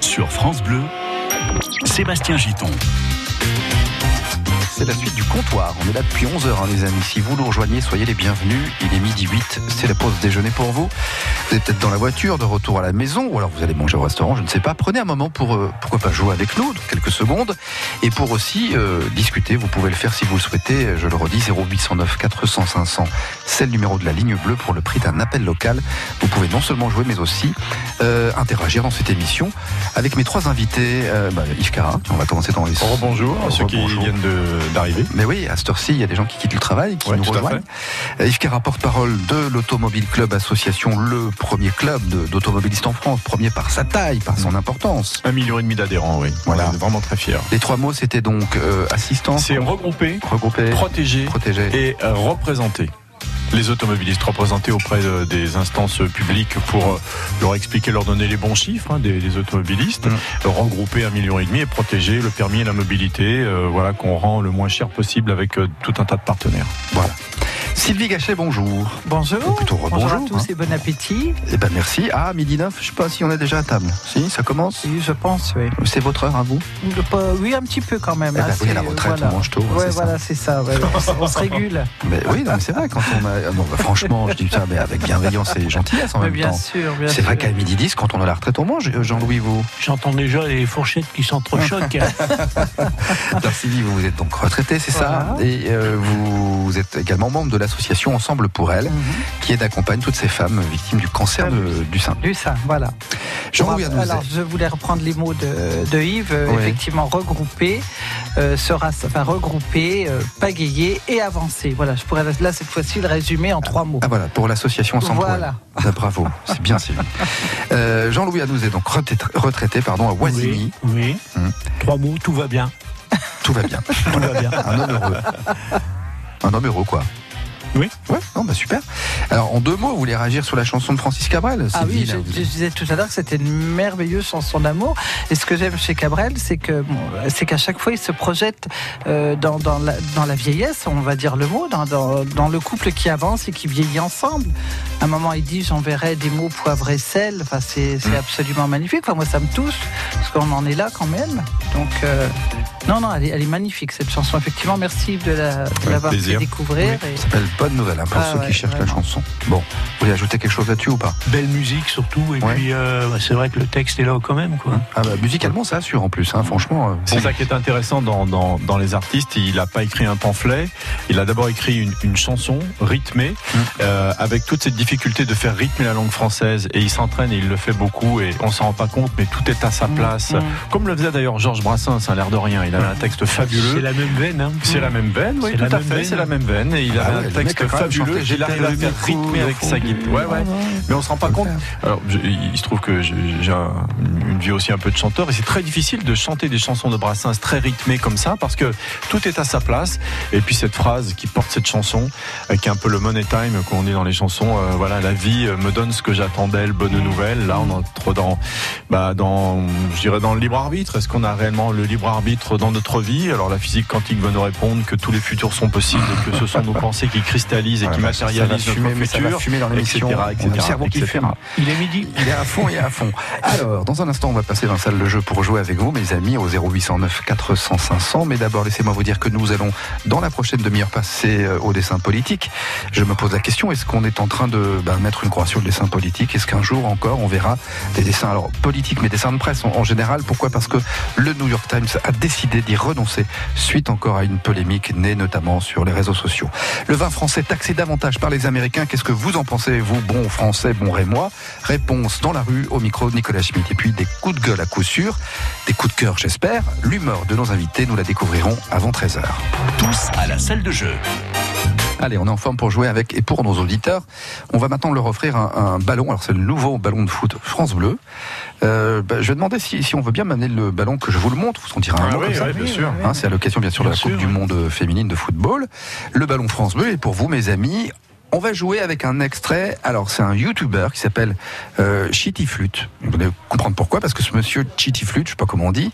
sur France Bleu, Sébastien Giton. C'est la suite du comptoir. On est là depuis 11h, hein, les amis. Si vous nous rejoignez, soyez les bienvenus. Il est midi 8. C'est la pause déjeuner pour vous. Vous êtes peut-être dans la voiture, de retour à la maison, ou alors vous allez manger au restaurant, je ne sais pas. Prenez un moment pour, euh, pourquoi pas, jouer avec nous, quelques secondes. Et pour aussi euh, discuter, vous pouvez le faire si vous le souhaitez. Je le redis, 0809 400 500. C'est le numéro de la ligne bleue pour le prix d'un appel local. Vous pouvez non seulement jouer, mais aussi euh, interagir dans cette émission avec mes trois invités. Bah, Yves Cara, on va commencer dans les... Bonjour à ceux qui viennent de- Mais oui, à cette heure-ci, il y a des gens qui quittent le travail, qui Ouais, nous rejoignent. Euh, Yves Cara, porte-parole de l'Automobile Club Association, le premier club d'automobilistes en France, premier par sa taille, par son importance. Un million et demi d'adhérents, oui. Voilà. On est vraiment très fiers. Les trois mots, c'était donc euh, assistance, C'est regrouper, regrouper, protéger protéger. et euh, représenter. Les automobilistes représentés auprès de- des instances publiques pour euh, leur expliquer, leur donner les bons chiffres hein, des, des automobilistes, Mm. Euh, regrouper un million et demi et protéger le permis et la mobilité, euh, voilà qu'on rend le moins cher possible avec euh, tout un tas de partenaires. Voilà. Sylvie Gachet, bonjour. Ou Bonjour. plutôt Bonjour à tous hein. et bon appétit. Eh ben merci. Ah, midi 9, je sais pas si on est déjà à table. Si, ça commence Oui, je pense, oui. C'est votre heure à vous Oui, un petit peu quand même. Eh ben hein, oui, à la c'est- retraite, voilà. on mange tôt, Ouais, c'est ça. voilà, c'est ça. ouais, on, se- régule. mais Oui, non, mais c'est vrai, quand on a. ah Non, bah, franchement, je dis ça, mais avec bienveillance et gentillesse en Mais même bien temps. sûr, bien C'est sûr. vrai qu'à midi 10, quand on a la retraite, on mange. Euh, Jean-Louis, vous J'entends déjà les fourchettes qui s'entrechoquent. Alors Sylvie, vous êtes donc retraité, c'est ça Voilà. Et euh, vous êtes également membre de l'association Ensemble pour elle, Mhm. qui aide accompagne toutes ces femmes victimes du cancer de- du sein. Du sein, voilà. Jean-Louis Alors, Anouzet. je voulais reprendre les mots de, de Yves. euh, Oui. Effectivement, regrouper, euh, sera, enfin, regrouper, euh, pagayer et avancer. Voilà, je pourrais là cette fois-ci le résumer en trois mots. Ah voilà, pour l'association Ensemble Voilà. pour elle. Ah, bravo, c'est bien Sylvie. Euh, Jean-Louis Anouzet, donc retraité, retraité pardon, à Oisigny. Oui, oui. Hum. Trois mots, tout va bien. Tout va bien. Tout va bien. Un homme heureux. Un homme heureux, quoi. Oui. Ouais, non, bah super. Alors, en deux mots, vous voulez réagir sur la chanson de Francis Cabrel Ah oui, je, disais tout à l'heure que c'était une merveilleuse chanson d'amour. Et ce que j'aime chez Cabrel, c'est que bon, c'est qu'à chaque fois, il se projette euh, dans, dans, la, dans la vieillesse, on va dire le mot, dans, dans, dans le couple qui avance et qui vieillit ensemble. À un moment, il dit j'enverrai des mots poivre et sel. Enfin, c'est c'est Mm. absolument magnifique. Enfin, moi, ça me touche parce qu'on en est là quand même. Donc, euh, non, non, elle est, elle est magnifique cette chanson. Effectivement, merci de la- l'avoir fait plaisir. découvrir. et- Ça s'appelle Bonne Nouvelle, hein, pour Ah ceux ouais, qui cherchent la chanson. Bon, vous voulez ajouter quelque chose là-dessus ou pas? Belle musique surtout. Et Ouais. puis, euh, bah, c'est vrai que le texte est là quand même. Quoi. ah bah, Musicalement, ça assure en plus, hein, franchement. euh, C'est bon. ça qui est intéressant dans, dans, dans les artistes. Il n'a pas écrit un pamphlet. Il a d'abord écrit une, une chanson rythmée, Mm. euh, avec toute cette difficulté de faire rythmer la langue française. Et il s'entraîne et il le fait beaucoup. Et on s'en rend pas compte, mais tout est à sa place. Mm. Comme le faisait d'ailleurs Georges Brassens, à l'air de rien. Il avait un texte C'est fabuleux. la même veine. Hein. C'est la même veine, oui, C'est tout la à même fait, veine. c'est la même veine. Et il Ah avait un mec texte fabuleux. chanté, Il arrive à le rythmer avec sa guitare. Ouais, ouais. Mais on se rend pas compte. Alors, il se trouve que j'ai j'ai un- une vie aussi un peu de chanteur et c'est très difficile de chanter des chansons de Brassens très rythmées comme ça parce que tout est à sa place. Et puis cette phrase qui porte cette chanson, qui est un peu le money time qu'on dit dans les chansons. euh, voilà, la vie euh, me donne ce que j'attends d'elle, bonne nouvelle. Là, on entre dans, bah, dans, je dirais dans le libre arbitre. Est-ce qu'on a réellement le libre arbitre dans notre vie? Alors la physique quantique va nous répondre que tous les futurs sont possibles et que ce sont nos pensées qui cristallisent et Voilà, qui bah, ça fumer, notre mais ça va futur. fumer dans l'émission. etc., cerveau qui fume. Il est midi. Il est à fond, il est à fond. Alors, dans un instant, on va passer dans la salle de jeu pour jouer avec vous, mes amis, au 0809 400 500. Mais d'abord, laissez-moi vous dire que nous allons, dans la prochaine demi-heure, passer euh, au dessin politique. Je me pose la question, est-ce qu'on est en train de ben, mettre une croix sur le dessin politique? Est-ce qu'un jour encore, on verra des dessins, alors politiques, mais dessins de presse en, en général? Pourquoi? Parce que le New York Times a décidé d'y renoncer, suite encore à une polémique née notamment sur les réseaux sociaux. Le vin français taxé davantage par les Américains, qu'est-ce que vous en pensez, vous, bon français, bon rémois? Réponse dans la rue, au micro de Nicolas Schmitt. Et puis des coups de gueule à coup sûr, des coups de cœur, j'espère. L'humeur de nos invités, nous la découvrirons avant 13h. Tous à la salle de jeu. Allez, on est en forme pour jouer avec et pour nos auditeurs. On va maintenant leur offrir un, un ballon. Alors c'est le nouveau ballon de foot France Bleu. Euh, bah, je vais demander si, si on veut bien m'amener le ballon que je vous le montre. Vous en direz un Ah mot oui, comme ça. oui, bien sûr. Hein, c'est à l'occasion bien sûr de la Coupe du. Monde féminine de football. Le ballon France Bleu est pour vous, mes amis. On va jouer avec un extrait. Alors, c'est un YouTuber qui s'appelle euh, Chitty Flute. Vous allez comprendre pourquoi, parce que ce monsieur Chitty Flute, je sais pas comment on dit.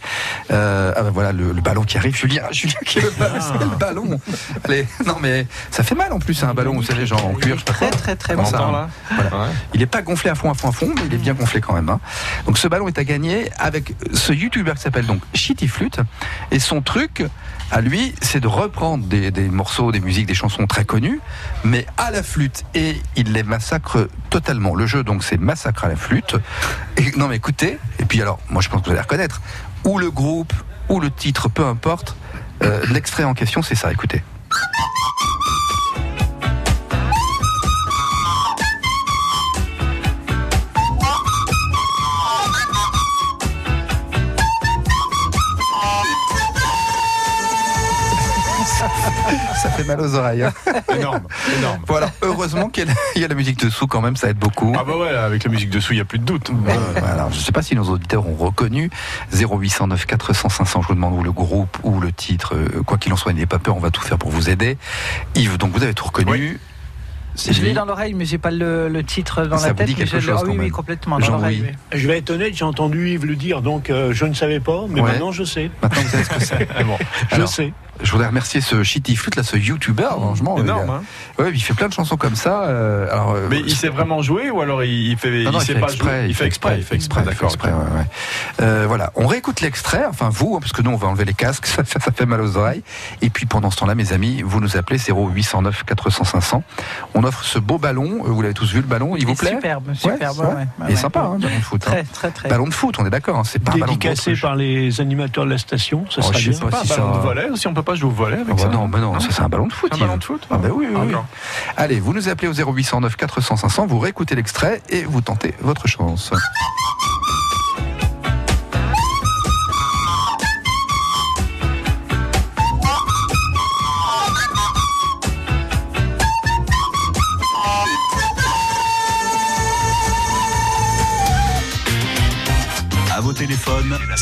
Euh, ah ben voilà le, le ballon qui arrive. Julien, Julien qui veut balancer Ah. le ballon. Allez, non mais ça fait mal en plus, c'est un ballon, vous savez, genre en cuir, je sais pas Très quoi. très très bon. ça, là Voilà. Ouais. Il n'est pas gonflé à fond, à fond, à fond, mais il est bien gonflé quand même. hein. Donc ce ballon est à gagner avec ce YouTuber qui s'appelle donc Shitty Flute. Et son truc, à lui, c'est de reprendre des, morceaux, des musiques, des chansons très connues, mais à la flûte. Et il les massacre totalement. Le jeu, donc, c'est massacre à la flûte. Et, non, mais écoutez, et puis alors, moi je pense que vous allez reconnaître, ou le groupe, ou le titre, peu importe. euh, L'extrait en question, c'est ça, écoutez. Fait mal aux oreilles. hein. Énorme, énorme. Bon, alors, heureusement qu'il y, a- la musique dessous quand même, ça aide beaucoup. Ah bah ouais, avec la musique dessous, il n'y a plus de doute. Euh, alors, je ne sais pas si nos auditeurs ont reconnu 0809 400 500. Je vous demande où le groupe ou le titre, euh, quoi qu'il en soit, n'ayez pas peur, on va tout faire pour vous aider. Yves, donc vous avez tout reconnu. Oui. Je l'ai dans l'oreille, mais j'ai pas le, le titre dans Ça la tête. dit mais quelque chose, ah oui, complètement. Dans oui. Je vais être honnête, j'ai entendu Yves le dire, donc euh, je ne savais pas, mais Ouais. maintenant je sais. Maintenant, vous savez ce que c'est. Bon. Je Alors, sais. Je voudrais remercier ce Shitty Flute, là, ce YouTuber, franchement. Énorme, il, a- hein. ouais, il fait plein de chansons comme ça. euh, alors, euh, Mais il sait vraiment jouer ou alors il, fait, Non, non, il sait pas jouer? Il fait exprès, il fait exprès, il fait d'accord. exprès, ouais, ouais. Euh, voilà, on réécoute l'extrait, enfin vous, hein, parce que nous on va enlever les casques, ça, ça, ça fait mal aux oreilles. Et puis pendant ce temps-là, mes amis, vous nous appelez 0809 400 500. On offre ce beau ballon, vous l'avez tous vu le ballon, il vous plaît? Superbe, superbe. ouais, ouais, Il est ouais. sympa, hein, ballon de foot. hein. Très très très. Ballon de foot, on est d'accord, hein, c'est pas un ballon de Dédicacé baudruche. par les animateurs de la station, ça Oh, serait bien. pas si ballon de volet aussi, on peut pas jouer au volet avec Ah bah ça non, bah non, ça c'est un ballon de foot. Un ballon de foot Ah bah oui, oui. Allez, vous nous appelez au 0809 400 500, vous réécoutez l'extrait et vous tentez votre chance.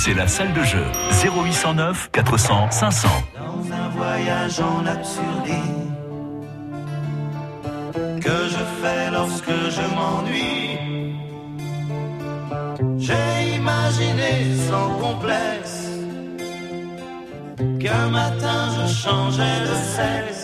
C'est la salle de jeu. 0809 400 500. dans un voyage en absurdie que je fais lorsque je m'ennuie. J'ai imaginé sans complexe qu'un matin je changeais de sexe,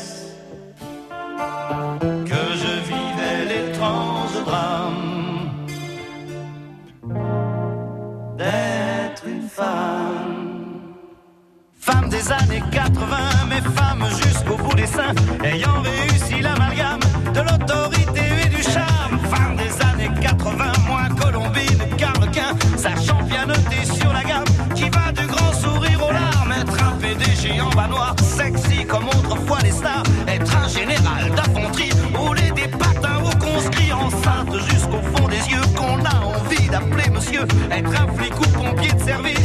années 80, mais femme jusqu'au bout des seins, ayant réussi l'amalgame de l'autorité et du charme. Femme des années 80, moins Colombine, Carlequin, sachant pianoter sur la gamme, qui va du grand sourire aux larmes. Être un PDG en bas noir, sexy comme autrefois les stars. Être un général d'infanterie, rouler des patins aux conscrits, enceinte jusqu'au fond des yeux, qu'on a envie d'appeler monsieur. Être un flic ou pompier de service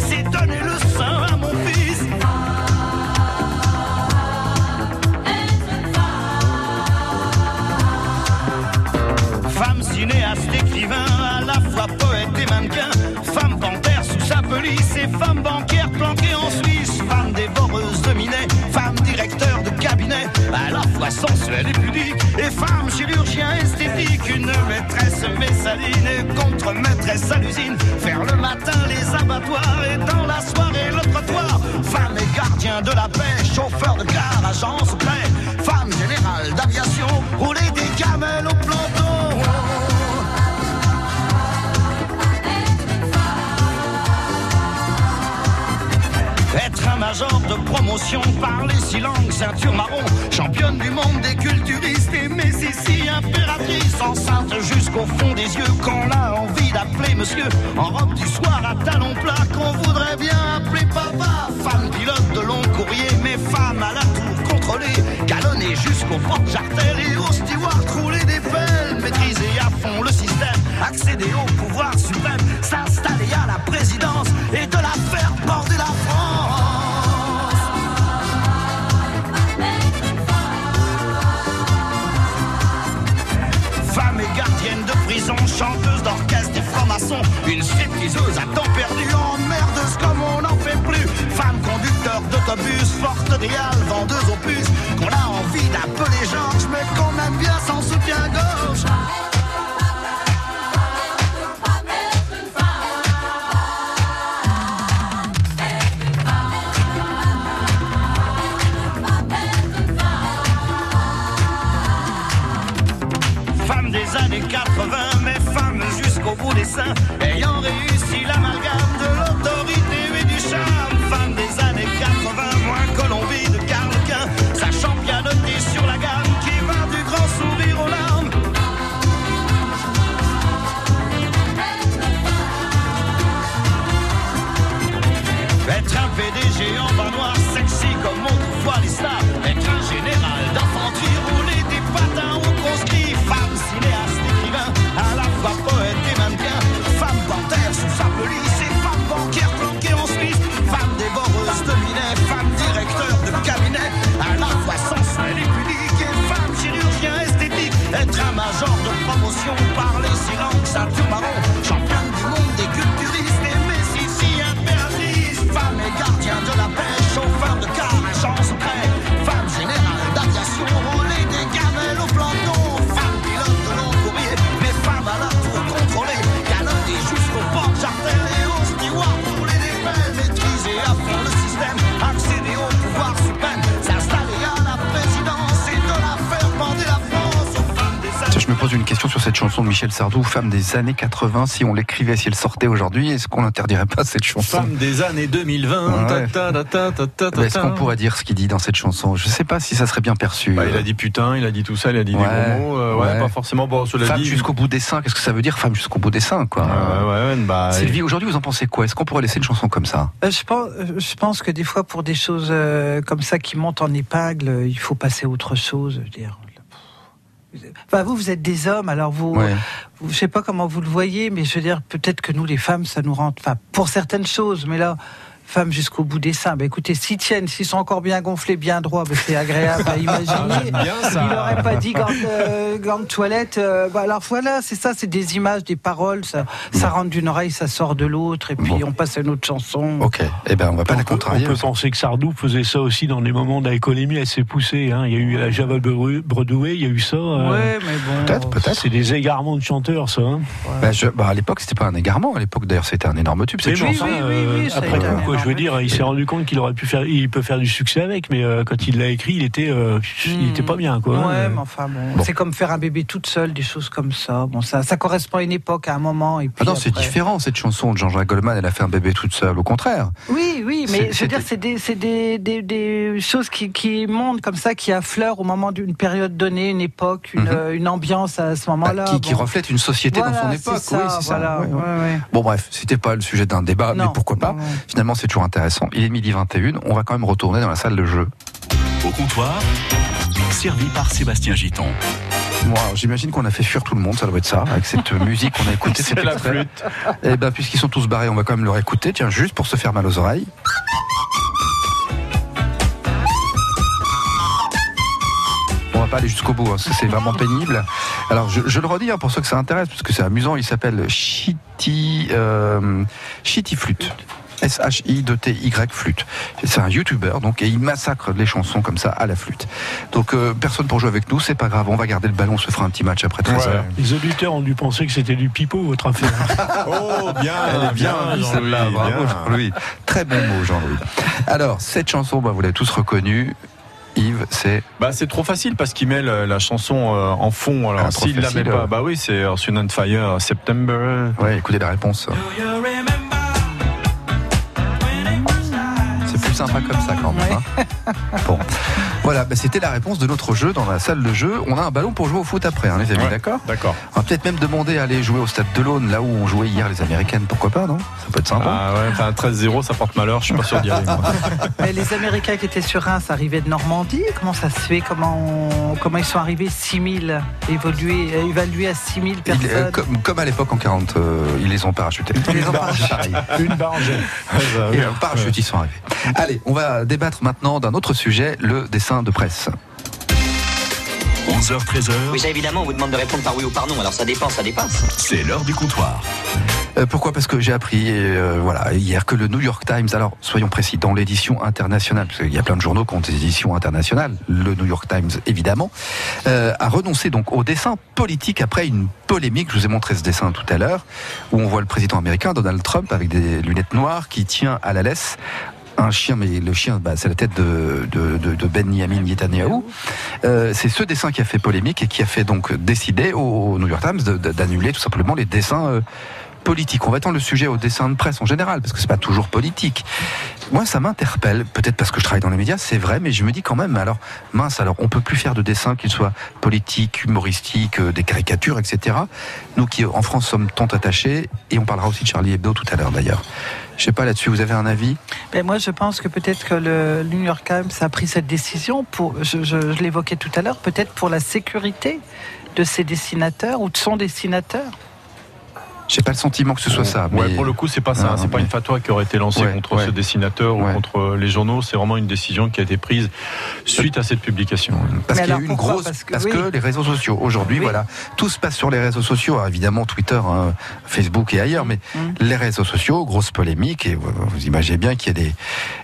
sensuelle et pudique. Et femme chirurgien esthétique, une maîtresse messaline et contre-maîtresse à l'usine. Faire le matin les abattoirs et dans la soirée le trottoir. Femme et gardien de la paix, chauffeur de car, agent secret. Femme générale d'aviation, rouler des camels major de promotion, parler six langues, ceinture marron, championne du monde des culturistes et Messissi, impératrice, enceinte jusqu'au fond des yeux, qu'on a envie d'appeler monsieur, en robe du soir à talons plats, qu'on voudrait bien appeler papa, femme pilote de long courrier, mais femme à la tour contrôlée, galonnée jusqu'au porte-jartel et d'autobus, forte des halles, vendeuse aux Sardou, femme des années 80. Si on l'écrivait, si elle sortait aujourd'hui, est-ce qu'on n'interdirait pas cette chanson? Femme des années 2020. Ouais. ta, ta, ta, ta, ta, ta, Mais Est-ce qu'on pourrait dire ce qu'il dit dans cette chanson? Je sais pas si ça serait bien perçu. Bah, il a dit putain, il a dit tout ça, il a dit Ouais, des gros mots. euh, ouais, ouais. pas forcément. Bon, cela Femme dit. jusqu'au bout des seins, qu'est-ce que ça veut dire Femme jusqu'au bout des seins, quoi? Ouais, ouais, ouais, bah, Sylvie, aujourd'hui, vous en pensez quoi? Est-ce qu'on pourrait laisser une chanson comme ça? Euh, Je pense, je pense que des fois, pour des choses euh, comme ça qui montent en épingle, euh, il faut passer à autre chose. Je veux dire. Enfin, vous, vous êtes des hommes, alors vous, Ouais. vous- je sais pas comment vous le voyez, mais je veux dire, peut-être que nous, les femmes, ça nous rend, enfin, pour certaines choses, mais là, femmes jusqu'au bout des seins. Bah, écoutez, s'ils tiennent, s'ils sont encore bien gonflés, bien droits, bah, c'est agréable à imaginer. bien ça. Il n'aurait pas dit gants, euh, de toilette. euh, bah, alors voilà, c'est ça, c'est des images, des paroles. Ça, ça rentre d'une oreille, ça sort de l'autre, et puis Bon. on passe à une autre chanson. Ok, eh ben on va pas On la peut, on contrarier. peut penser que Sardou faisait ça aussi dans des moments d'alcoolémie assez poussés. Hein. Il y a eu la Java Bredoué, il y a eu ça. euh, Ouais, mais bon. Peut-être, peut-être. C'est des égarements de chanteurs, ça. Hein. Bah, je- bah, à l'époque, c'était pas un égarement. À l'époque, d'ailleurs, c'était un énorme tube. Cette Mais chanson. oui, oui, oui, euh, après quoi, je veux dire, il s'est rendu compte qu'il aurait pu faire, il peut faire du succès avec, mais euh, quand il l'a écrit, il était, euh, il était pas bien, quoi. Ouais, hein. mais enfin bon, Bon. c'est comme faire un bébé toute seule, des choses comme ça. Bon, ça, ça correspond à une époque, à un moment. Et puis Ah non, c'est différent cette chanson de Jean-Jacques Goldman. Elle a fait un bébé toute seule. Au contraire. Oui, oui, mais je veux dire, c'est des, c'est des, des, des choses qui, qui montent comme ça, qui affleurent au moment d'une période donnée, une époque, une, Mhm. euh, une ambiance à ce Bah, moment-là. qui, qui bon. reflète une société Voilà, dans son époque. ça, oui, c'est voilà, ça. Ouais, ouais. ouais, ouais. Bon, bref, c'était pas le sujet d'un débat, mais pourquoi pas non, non. Finalement, c'est toujours intéressant. Il est midi 21. On va quand même retourner dans la salle de jeu. Au comptoir, servi par Sébastien Giton. Bon, alors, j'imagine qu'on a fait fuir tout le monde. Ça doit être ça, avec cette musique qu'on a écoutée. C'est la flûte. Eh ben, puisqu'ils sont tous barrés, on va quand même leur écouter. Tiens, juste pour se faire mal aux oreilles. On va pas aller jusqu'au bout, hein, c'est vraiment pénible. Alors, je, je le redis hein, pour ceux que ça intéresse, parce que c'est amusant. Il s'appelle Shitty, euh, Shitty Flute. S-H-I-T-Y flûte. C'est un youtubeur, donc, et il massacre les chansons comme ça à la flûte. Donc, euh, personne pour jouer avec nous, c'est pas grave, on va garder le ballon, on se fera un petit match après 13 heures. Les auditeurs ont dû penser que c'était du pipeau, votre affaire. Oh, bien, Elle est bien, Jean-Louis, celle-là. Bravo, bien. Jean-Louis. Très bon mot, Jean-Louis. Alors, cette chanson, bah, vous l'avez tous reconnue. Yves, c'est. Bah, c'est trop facile parce qu'il met la chanson euh, en fond. Alors, Ah, trop s'il la met facile. pas, bah oui, c'est Earth, Fire, September. Ouais, écoutez la réponse. Sympa comme ça quand même. hein. Bon. Voilà, bah, c'était la réponse de notre jeu dans la salle de jeu. On a un ballon pour jouer au foot après, hein, les amis, Ouais. d'accord D'accord. On va peut-être même demander à aller jouer au stade de l'Aune, là où on jouait hier les Américaines. Pourquoi pas, non? Ça peut être sympa. Ah ouais, enfin 13-0, ça porte malheur, je suis pas sûr d'y aller. moi. Mais les Américains qui étaient sur Reims arrivaient de Normandie. Comment ça se fait? Comment, on- comment ils sont arrivés 6000 évolués, euh, évalués à 6000 Ils- personnes euh, comme, comme à l'époque en 40, euh, ils les ont parachutés. Ils les ont Pareil. Une. Et en parachute, ils sont arrivés. Allez, on va débattre maintenant d'un autre sujet, le dessin de presse. 11h, 13h, Oui, ça évidemment, on vous demande de répondre par oui ou par non, alors ça dépend, ça dépasse. c'est l'heure du comptoir. Euh, pourquoi? Parce que j'ai appris euh, voilà, hier que le New York Times, alors soyons précis, dans l'édition internationale, parce qu'il y a plein de journaux qui ont des éditions internationales, le New York Times évidemment, euh, a renoncé donc au dessin politique après une polémique. Je vous ai montré ce dessin tout à l'heure, où on voit le président américain Donald Trump avec des lunettes noires qui tient à la laisse un chien, mais le chien, bah, c'est la tête de, de, de, de Benjamin Netanyahu. Euh, c'est ce dessin qui a fait polémique et qui a fait donc décider au New York Times d'annuler tout simplement les dessins politiques. On va étendre le sujet aux dessins de presse en général, parce que c'est pas toujours politique. Moi, ça m'interpelle, peut-être parce que je travaille dans les médias, c'est vrai, mais je me dis quand même, alors, mince, alors, on peut plus faire de dessins, qu'ils soient politiques, humoristiques, euh, des caricatures, etc. Nous qui, en France, sommes tant attachés, et on parlera aussi de Charlie Hebdo tout à l'heure d'ailleurs. Je sais pas là-dessus, vous avez un avis? Ben, moi, je pense que peut-être que le New York Times a pris cette décision pour, je l'évoquais tout à l'heure, peut-être pour la sécurité de ses dessinateurs ou de son dessinateur. J'ai pas le sentiment que ce soit ça. Ouais, pour le coup, c'est pas ça. Hein. c'est pas mais- une fatwa qui aurait été lancée Ouais, contre ouais. ce dessinateur Ouais. ou contre les journaux. C'est vraiment une décision qui a été prise suite à cette publication. Parce qu'il y a alors, eu une pourquoi grosse. Parce que- Parce oui. que les réseaux sociaux, aujourd'hui, Oui. voilà, tout se passe sur les réseaux sociaux, Alors, évidemment Twitter, hein, Facebook et ailleurs, mais Mm. les réseaux sociaux, grosse polémique, et vous, vous imaginez bien qu'il y a des,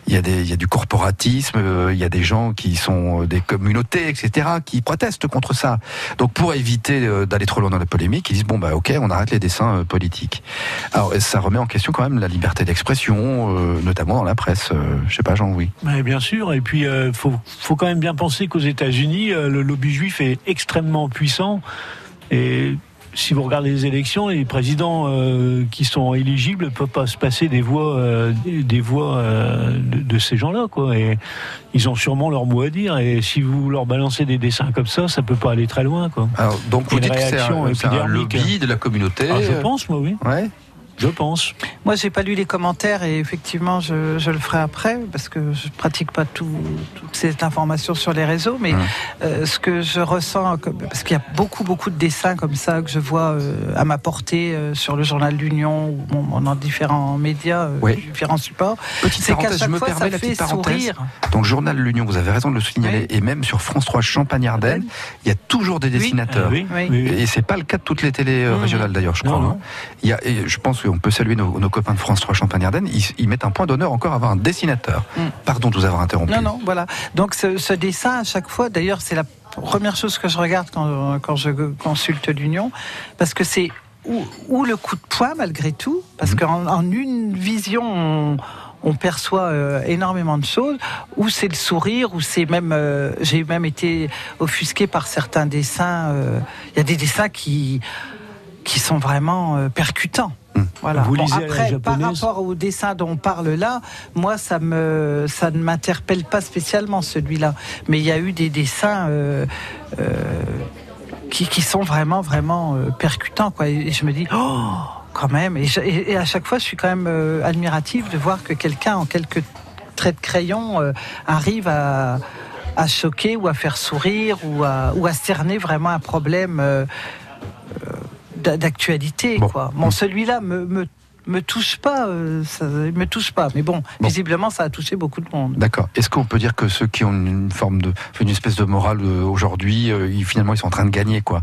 il y a des, il y a du corporatisme, euh, il y a des gens qui sont euh, des communautés, etc., qui protestent contre ça. Donc pour éviter euh, d'aller trop loin dans la polémique, ils disent bon bah ok, on arrête les dessins euh, politiques. Alors ça remet en question quand même la liberté d'expression, euh, notamment dans la presse. Euh, je sais pas, Jean, oui. Bien sûr. Et puis, il faut, faut quand même bien penser qu'aux États-Unis, euh, le lobby juif est extrêmement puissant. Et si vous regardez les élections, les présidents euh, qui sont éligibles ne peuvent pas se passer des voix, euh, des- voix euh, de, de ces gens-là, quoi. Et ils ont sûrement leur mot à dire. Et si vous leur balancez des dessins comme ça, ça peut pas aller très loin, quoi. Alors donc vous Une dites que c'est un, un lobby de la communauté. Ah, je pense, moi, oui. Ouais. Je pense. Moi, j'ai pas lu les commentaires et effectivement, je, je le ferai après parce que je pratique pas tout, toute cette information sur les réseaux. Mais Hum. euh, ce que je ressens, parce qu'il y a beaucoup, beaucoup de dessins comme ça que je vois euh, à ma portée euh, sur le journal de l'Union ou bon, dans différents médias, euh, Oui. différents supports, Petite c'est qu'à parenthèse, je me fois, permets la petite parenthèse. sourire. Dans le journal L'Union, vous avez raison de le signaler, Oui. et même sur France 3 Champagne-Ardenne, il y a toujours des dessinateurs. Oui, Oui. oui, oui. Et c'est pas le cas de toutes les télés euh, Mhm. régionales d'ailleurs, je Non, crois. non. hein. Il y a, et je pense qu'on peut saluer nos, nos copains de France 3 Champagne-Ardenne. Ils, ils mettent un point d'honneur encore à avoir un dessinateur. Mhm. Pardon de vous avoir interrompu. Non, non, voilà. Donc ce, ce dessin, à chaque fois, d'ailleurs, c'est la première chose que je regarde quand, quand je consulte l'Union, parce que c'est ou, ou le coup de poing malgré tout, parce qu'en en une vision, on, on perçoit euh, énormément de choses, ou c'est le sourire, ou c'est même, euh, j'ai même été offusqué par certains dessins. euh, Il y a des dessins qui qui sont vraiment percutants. Voilà. Vous Bon, lisez à la après, par rapport au dessin dont on parle là, moi, ça me, ça ne m'interpelle pas spécialement celui-là. Mais il y a eu des dessins euh, euh, qui, qui sont vraiment, vraiment euh, percutants, quoi. Et je me dis, oh, quand même. Et, je- et- et à chaque fois, je suis quand même admirative de voir que quelqu'un, en quelques traits de crayon, arrive à à choquer ou à faire sourire ou à, ou à cerner vraiment un problème d'actualité. Bon. Quoi. Bon, celui-là me, me, me touche pas, euh, ça me touche pas. Mais bon, Bon. visiblement, ça a touché beaucoup de monde. D'accord. Est-ce qu'on peut dire que ceux qui ont une forme de, une espèce de morale euh, aujourd'hui, euh, finalement, ils sont en train de gagner, quoi?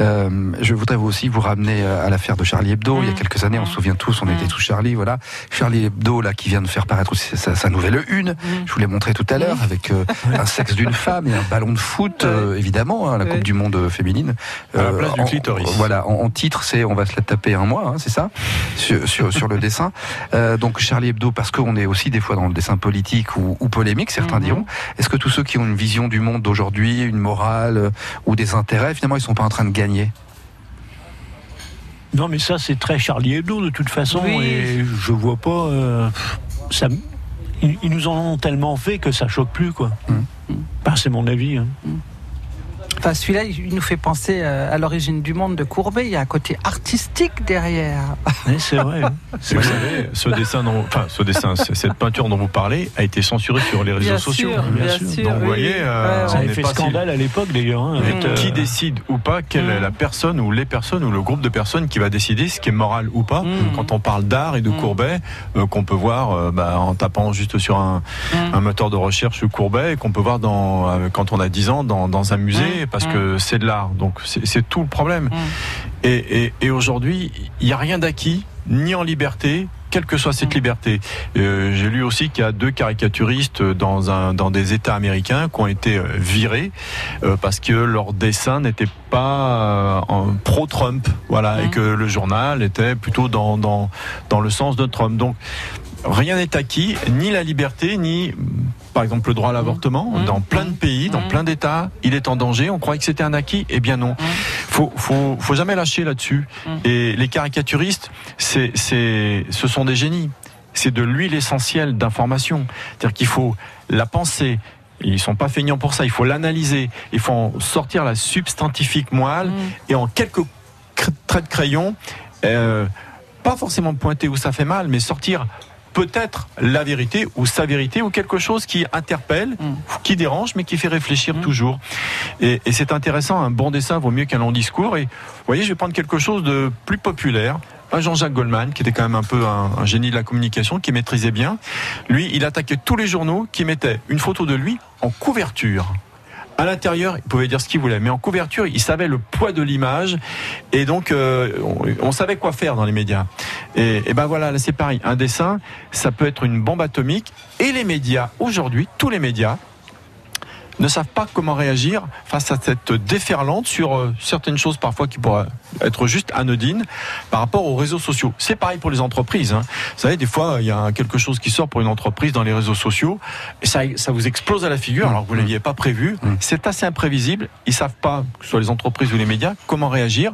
Euh, je voudrais aussi vous ramener à l'affaire de Charlie Hebdo. Il y a Mm. quelques années, on se souvient tous, on était tous Charlie, voilà. Charlie Hebdo, là, qui vient de faire paraître aussi sa, sa nouvelle une. Je vous l'ai montré tout à l'heure avec euh, un sexe d'une femme et un ballon de foot, euh, évidemment, hein, la Ouais. Coupe du Monde féminine. À la place du en- clitoris. Voilà, en, en titre, c'est on va se la taper un mois, hein, c'est ça, sur, sur, sur le dessin. Euh, donc Charlie Hebdo, parce qu'on est aussi des fois dans le dessin politique ou, ou polémique, certains Mhm. diront. Est-ce que tous ceux qui ont une vision du monde d'aujourd'hui, une morale euh, ou des intérêts, finalement, ils sont pas en train de gagner? Non, mais ça, c'est très Charlie Hebdo de toute façon. Oui. Et je vois pas. euh, ça, ils, ils nous en ont tellement fait que ça choque plus, quoi. Mm. C'est mon avis. hein. Enfin, celui-là, il nous fait penser euh, à l'origine du monde de Courbet. Il y a un côté artistique derrière. Ouais, c'est vrai. hein. C'est Vous savez, ce dessin, dont, enfin, ce dessin, cette peinture dont vous parlez a été censurée sur les réseaux Bien sociaux. sûr, bien bien sûr. sûr. Donc, vous voyez, euh, Ça on avait fait pas si- scandale à l'époque, d'ailleurs. hein, avec, euh, qui décide ou pas Quelle est Mm. la personne ou les personnes ou le groupe de personnes qui va décider ce qui est moral ou pas Mm. Quand on parle d'art et de Mm. Courbet, euh, qu'on peut voir euh, bah, en tapant juste sur un, Mm. un moteur de recherche Courbet, et qu'on peut voir dans, euh, quand on a 10 ans dans, dans un musée, Mm. Parce Mm. que c'est de l'art. Donc c'est tout le problème. Mm. Et, et- et aujourd'hui, il n'y a rien d'acquis, ni en liberté, quelle que soit cette Mm. liberté. Euh, J'ai lu aussi qu'il y a deux caricaturistes dans, un, dans des États américains qui ont été euh, virés euh, parce que leur dessin n'était pas euh, pro-Trump, voilà, et que le journal était plutôt dans, dans, dans le sens de Trump. Donc, rien n'est acquis, ni la liberté, ni par exemple le droit à l'avortement. Mmh. Dans plein de pays, dans Mmh. plein d'États, il est en danger. On croyait que c'était un acquis. Eh bien non. Faut, faut, faut jamais lâcher là-dessus. Mmh. Et les caricaturistes, c'est, c'est, ce sont des génies. C'est de l'huile essentielle d'information. C'est-à-dire qu'il faut la penser. Ils sont pas feignants pour ça. Il faut l'analyser. Il faut en sortir la substantifique moelle Mmh. et en quelques traits de crayon, euh, pas forcément pointer où ça fait mal, mais sortir peut-être la vérité ou sa vérité ou quelque chose qui interpelle, Mm. qui dérange, mais qui fait réfléchir Mm. toujours. Et, et c'est intéressant, un bon dessin vaut mieux qu'un long discours. Et vous voyez, je vais prendre quelque chose de plus populaire. Jean-Jacques Goldman, qui était quand même un peu un, un génie de la communication, qui maîtrisait bien. Lui, il attaquait tous les journaux qui mettaient une photo de lui en couverture. À l'intérieur, il pouvait dire ce qu'il voulait, mais en couverture, il savait le poids de l'image, et donc euh, on, savait quoi faire dans les médias. Et, et ben voilà, là c'est pareil. Un dessin, ça peut être une bombe atomique, et les médias aujourd'hui, tous les médias, ne savent pas comment réagir face à cette déferlante sur euh, certaines choses parfois qui pourraient être juste anodines par rapport aux réseaux sociaux. C'est pareil pour les entreprises. hein. Vous savez, des fois, il y a quelque chose qui sort pour une entreprise dans les réseaux sociaux et ça, ça vous explose à la figure alors que vous ne l'aviez pas prévu. Mm. C'est assez imprévisible. Ils savent pas, que ce soit les entreprises ou les médias, comment réagir.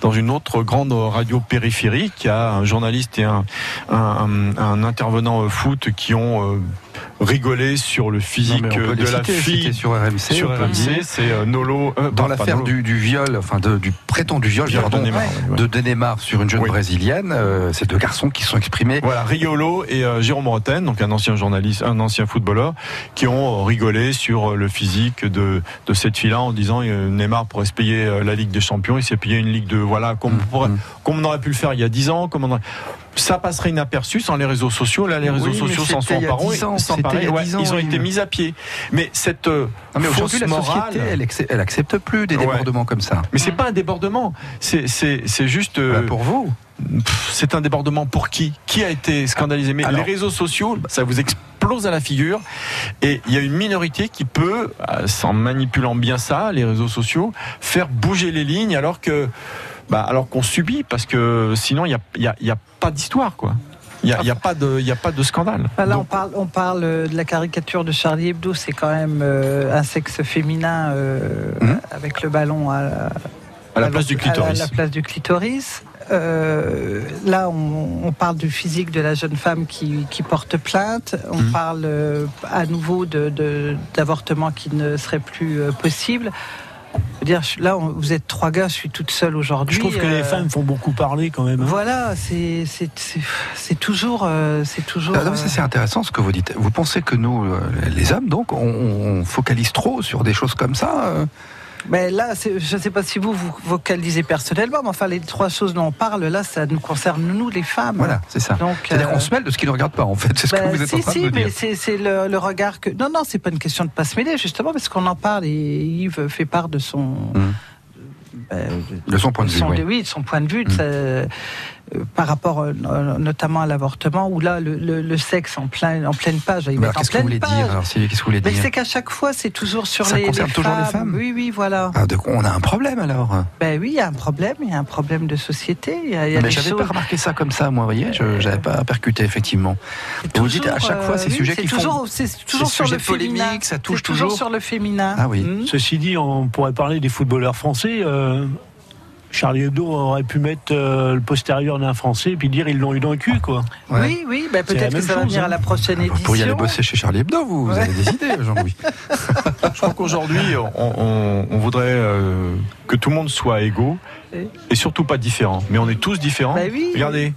Dans une autre grande radio périphérique, il y a un journaliste et un, un, un- un intervenant euh, foot qui ont euh, rigolé sur le physique peut de les la citer, fille sur RMC. sur RMC, c'est euh, Nolo. euh, Dans l'affaire du, du viol, enfin de- du prétendu viol, Viol pardon, de Neymar, ouais, de Neymar sur une jeune Oui. brésilienne, euh, ces deux garçons qui se sont exprimés. Voilà, Riolo et euh, Jérôme Roten, donc un ancien journaliste, un ancien footballeur, qui ont euh, rigolé sur euh, le physique de, de cette fille-là en disant euh, Neymar pourrait se payer euh, la Ligue des Champions, il s'est payé une Ligue de voilà, comme, Mm, on pourrait- mm. comme on aurait pu le faire il y a 10 ans, comme on aurait- ça passerait inaperçu sans les réseaux sociaux. Là, les réseaux Oui, sociaux s'en sont emparés. 10 ans, s'en c'était emparer. il y a Ouais, 10 ans, ils ont oui. été mis à pied. Mais cette euh, Non, mais aujourd'hui, fausse la morale. société, elle, accepte- elle accepte plus des Ouais. débordements comme ça. Mais c'est pas un débordement, c'est juste. euh, Voilà, pour vous. C'est un débordement pour qui? Qui a été scandalisé? Mais Alors- les réseaux sociaux, ça vous explose à la figure. Et il y a une minorité qui peut, euh, en manipulant bien ça, les réseaux sociaux, faire bouger les lignes alors que, bah, alors qu'on subit, parce que sinon il n'y a, y a- il y a pas d'histoire, quoi. Il n'y a, pas de, il a pas de scandale. Enfin, là, on parle, on parle euh, de la caricature de Charlie Hebdo, c'est quand même euh, un sexe féminin euh, Mhm. avec le ballon à, à la place du à clitoris. la place du clitoris. Euh, là, on, on parle du physique de la jeune femme qui, qui porte plainte. On Mhm. parle à nouveau de- de- d'avortement qui ne serait plus possible. Je veux dire, là, on- vous êtes trois gars, je suis toute seule aujourd'hui. Je trouve que euh, les femmes font beaucoup parler quand même. hein. Voilà, c'est c'est- c'est- toujours, euh, c'est toujours. Ah, euh, c'est intéressant ce que vous dites. Vous pensez que nous, euh, les hommes, donc, on, on focalise trop sur des choses comme ça euh Mais là, je ne sais pas si vous vous vocalisez personnellement, mais enfin, les trois choses dont on parle, là, ça nous concerne nous, les femmes. Voilà, c'est ça. Donc, C'est-à-dire euh, qu'on se mêle de ce qui ne regarde pas, en fait. C'est ce ben, que vous êtes si, en train si, de me mais dire. c'est c'est le, le regard que. Non, non, c'est pas une question de pas se mêler, justement, parce qu'on en parle et Yves fait part de son. Mhm. ben, De son point de vue, son, oui. oui, de son point de vue, de Mhm. sa- par rapport euh, notamment à l'avortement, où là, le, le- le sexe en, plein, en pleine page, il être en Qu'est-ce que vous pleine voulez page. dire Sylvie Qu'est-ce que vous voulez Mais dire c'est qu'à chaque fois, c'est toujours sur Ça les, concerne les toujours les femmes. femmes Oui, oui, voilà. Ah, donc, on a un problème alors? Ben oui, il y a un problème, il y a un problème de société. Il y a, il y a Mais j'avais choses- pas remarqué ça comme ça, moi, vous voyez, je n'avais pas percuté effectivement. c'est vous dites à toujours, chaque fois, ces oui, sujets c'est qui font- toujours, C'est toujours ces sur le féminin. ça touche C'est toujours toujours. sur le féminin. Ah oui. Hmm. Ceci dit, on pourrait parler des footballeurs français. euh, Charlie Hebdo aurait pu mettre euh, le postérieur d'un Français et puis dire ils l'ont eu dans le cul, quoi. Ouais. Oui, oui, la peut-être que ça va chose, venir hein. à la prochaine Vous édition. pourriez aller bosser chez Charlie Hebdo, vous, vous avez des idées, Jean-Louis. Je crois qu'aujourd'hui, on, on- on voudrait euh, que tout le monde soit égaux et surtout pas différent. Mais on est tous différents. Bah oui. Regardez,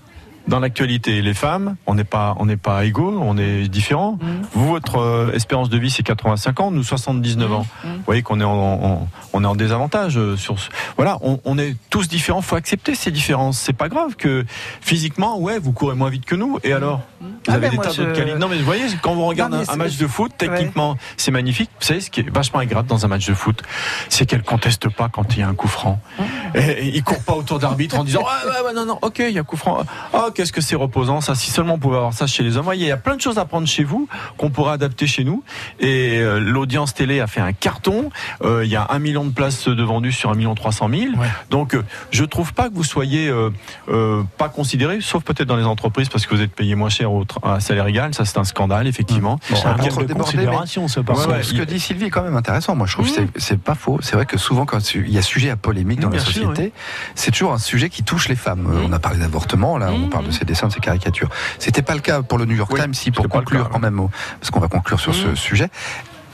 dans l'actualité, les femmes, on n'est pas, on n'est pas égaux, on est différents. Mm. Vous, votre euh, espérance de vie, c'est 85 ans, nous 79 ans. Mm. Vous voyez qu'on est en, en- on est en désavantage euh, sur ce. Voilà, on, on est tous différents. Faut accepter ces différences. C'est pas grave que physiquement, ouais, vous courez moins vite que nous. Et alors, vous Ah, avez mais des tas je- d'autres qualités. Non, mais vous voyez, quand vous regardez Non, un, match de foot, techniquement, c'est magnifique. Vous savez, ce qui est vachement agréable dans un match de foot, c'est qu'elle conteste pas quand il y a un coup franc. Et, et il court pas autour d'arbitre en disant ouais, ouais, ouais, non, non, ok, il y a coup franc. Oh, qu'est-ce que c'est reposant ça. Si seulement on pouvait avoir ça chez les hommes. Vous voyez, il y a plein de choses à prendre chez vous qu'on pourrait adapter chez nous. Et euh, l'audience télé a fait un carton. Euh, il y a un million de places de vendues sur un million trois cent mille. Ouais. Donc, euh, je trouve pas que vous soyez euh, pas considéré, sauf peut-être dans les entreprises parce que vous êtes payé moins cher au, tra- à salaire égal, ça c'est un scandale effectivement. Bon, C'est un manque de considération, par Ouais, ouais, ce que il- dit Sylvie est quand même intéressant. Moi, je trouve que c'est- pas faux. C'est vrai que souvent, quand il y a sujet à polémique dans Mmh, la société, c'est toujours un sujet qui touche les femmes. Euh, On a parlé d'avortement, là, on Mmh. parle de ces dessins, de ces caricatures. C'était pas le cas pour le New York Oui, Times, si pour conclure cas, quand même, parce qu'on va conclure sur ce sujet.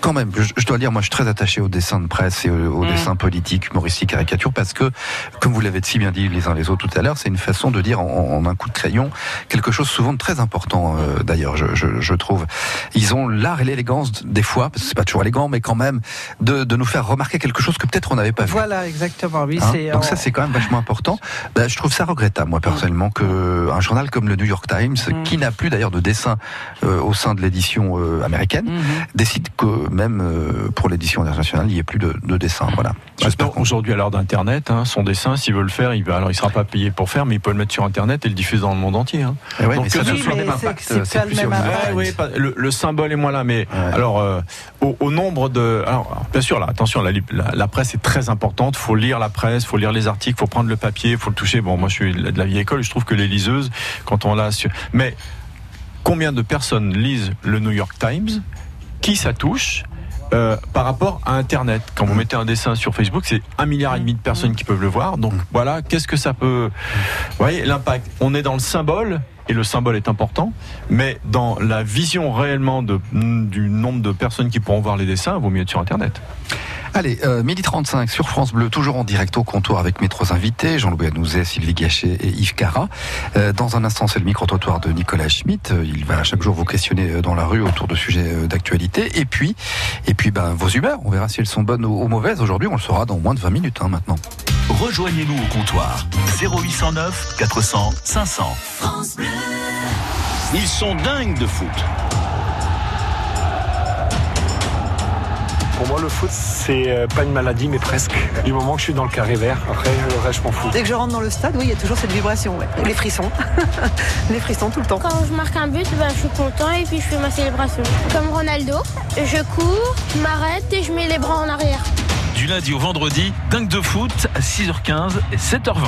Quand même, je, je dois dire, moi, je suis très attaché aux dessins de presse et aux, aux dessins politiques, humoristiques, caricatures, parce que, comme vous l'avez si bien dit les uns les autres tout à l'heure, c'est une façon de dire en, en un coup de crayon quelque chose souvent de très important. euh, D'ailleurs, je, je, je trouve, ils ont l'art et l'élégance des fois, parce que c'est pas toujours élégant, mais quand même, de, de nous faire remarquer quelque chose que peut-être on n'avait pas vu. Voilà, exactement. Oui, Hein Donc en- ça c'est quand même vachement important. Ben, je trouve ça regrettable moi personnellement que un journal comme le New York Times, Mm. qui n'a plus d'ailleurs de dessin euh, au sein de l'édition euh, américaine, Mhm. décide que même euh, pour l'édition internationale il n'y ait plus de, de dessin. Voilà. Aujourd'hui, à l'heure d'Internet, hein, son dessin, s'il veut le faire, il va, alors il sera pas payé pour faire, mais il peut le mettre sur Internet et le diffuser dans le monde entier. hein. Eh ouais, Donc, mais ça que a ce soit- le même impact. c'est plus même impact. Ouais, oui, pas- le, le symbole est moins là, mais Ouais. alors euh, au, au nombre de, alors bien sûr là, attention, la, la, la presse est très importante. Faut lire la presse, faut lire les articles, faut prendre le papier, faut le toucher. Bon, moi je suis de la vieille école, et je trouve que les liseuses, quand on l'a, mais combien de personnes lisent le New York Times? Qui ça touche euh, par rapport à Internet. Quand vous mettez un dessin sur Facebook, c'est un milliard et demi de personnes qui peuvent le voir. Donc voilà, qu'est-ce que ça peut... Vous voyez, l'impact? On est dans le symbole, et le symbole est important, mais dans la vision réellement de, du nombre de personnes qui pourront voir les dessins, il vaut mieux être sur Internet. Allez, euh, midi 35 sur France Bleu, toujours en direct au comptoir avec mes trois invités, Jean-Louis Anouzet, Sylvie Gachet et Yves Cara. Euh, dans un instant, c'est le micro-trottoir de Nicolas Schmitt. Euh, Il va chaque jour vous questionner euh, dans la rue autour de sujets euh, d'actualité. Et puis, et puis ben, vos humeurs, on verra si elles sont bonnes ou, ou mauvaises. Aujourd'hui, on le saura dans moins de 20 minutes hein, maintenant. Rejoignez-nous au comptoir 0809 400 500. Ils sont dingues de foot. Pour moi, le foot, c'est euh, pas une maladie, mais presque. Du moment que je suis dans le carré vert, après, le reste, je m'en fous. Dès que je rentre dans le stade, oui, il y a toujours cette vibration, ouais. les frissons. les frissons tout le temps. Quand je marque un but, ben, je suis content et puis je fais ma célébration. Comme Ronaldo, je cours, je m'arrête et je mets les bras en arrière. Du lundi au vendredi, dingue de foot à 6h15 et 7h20.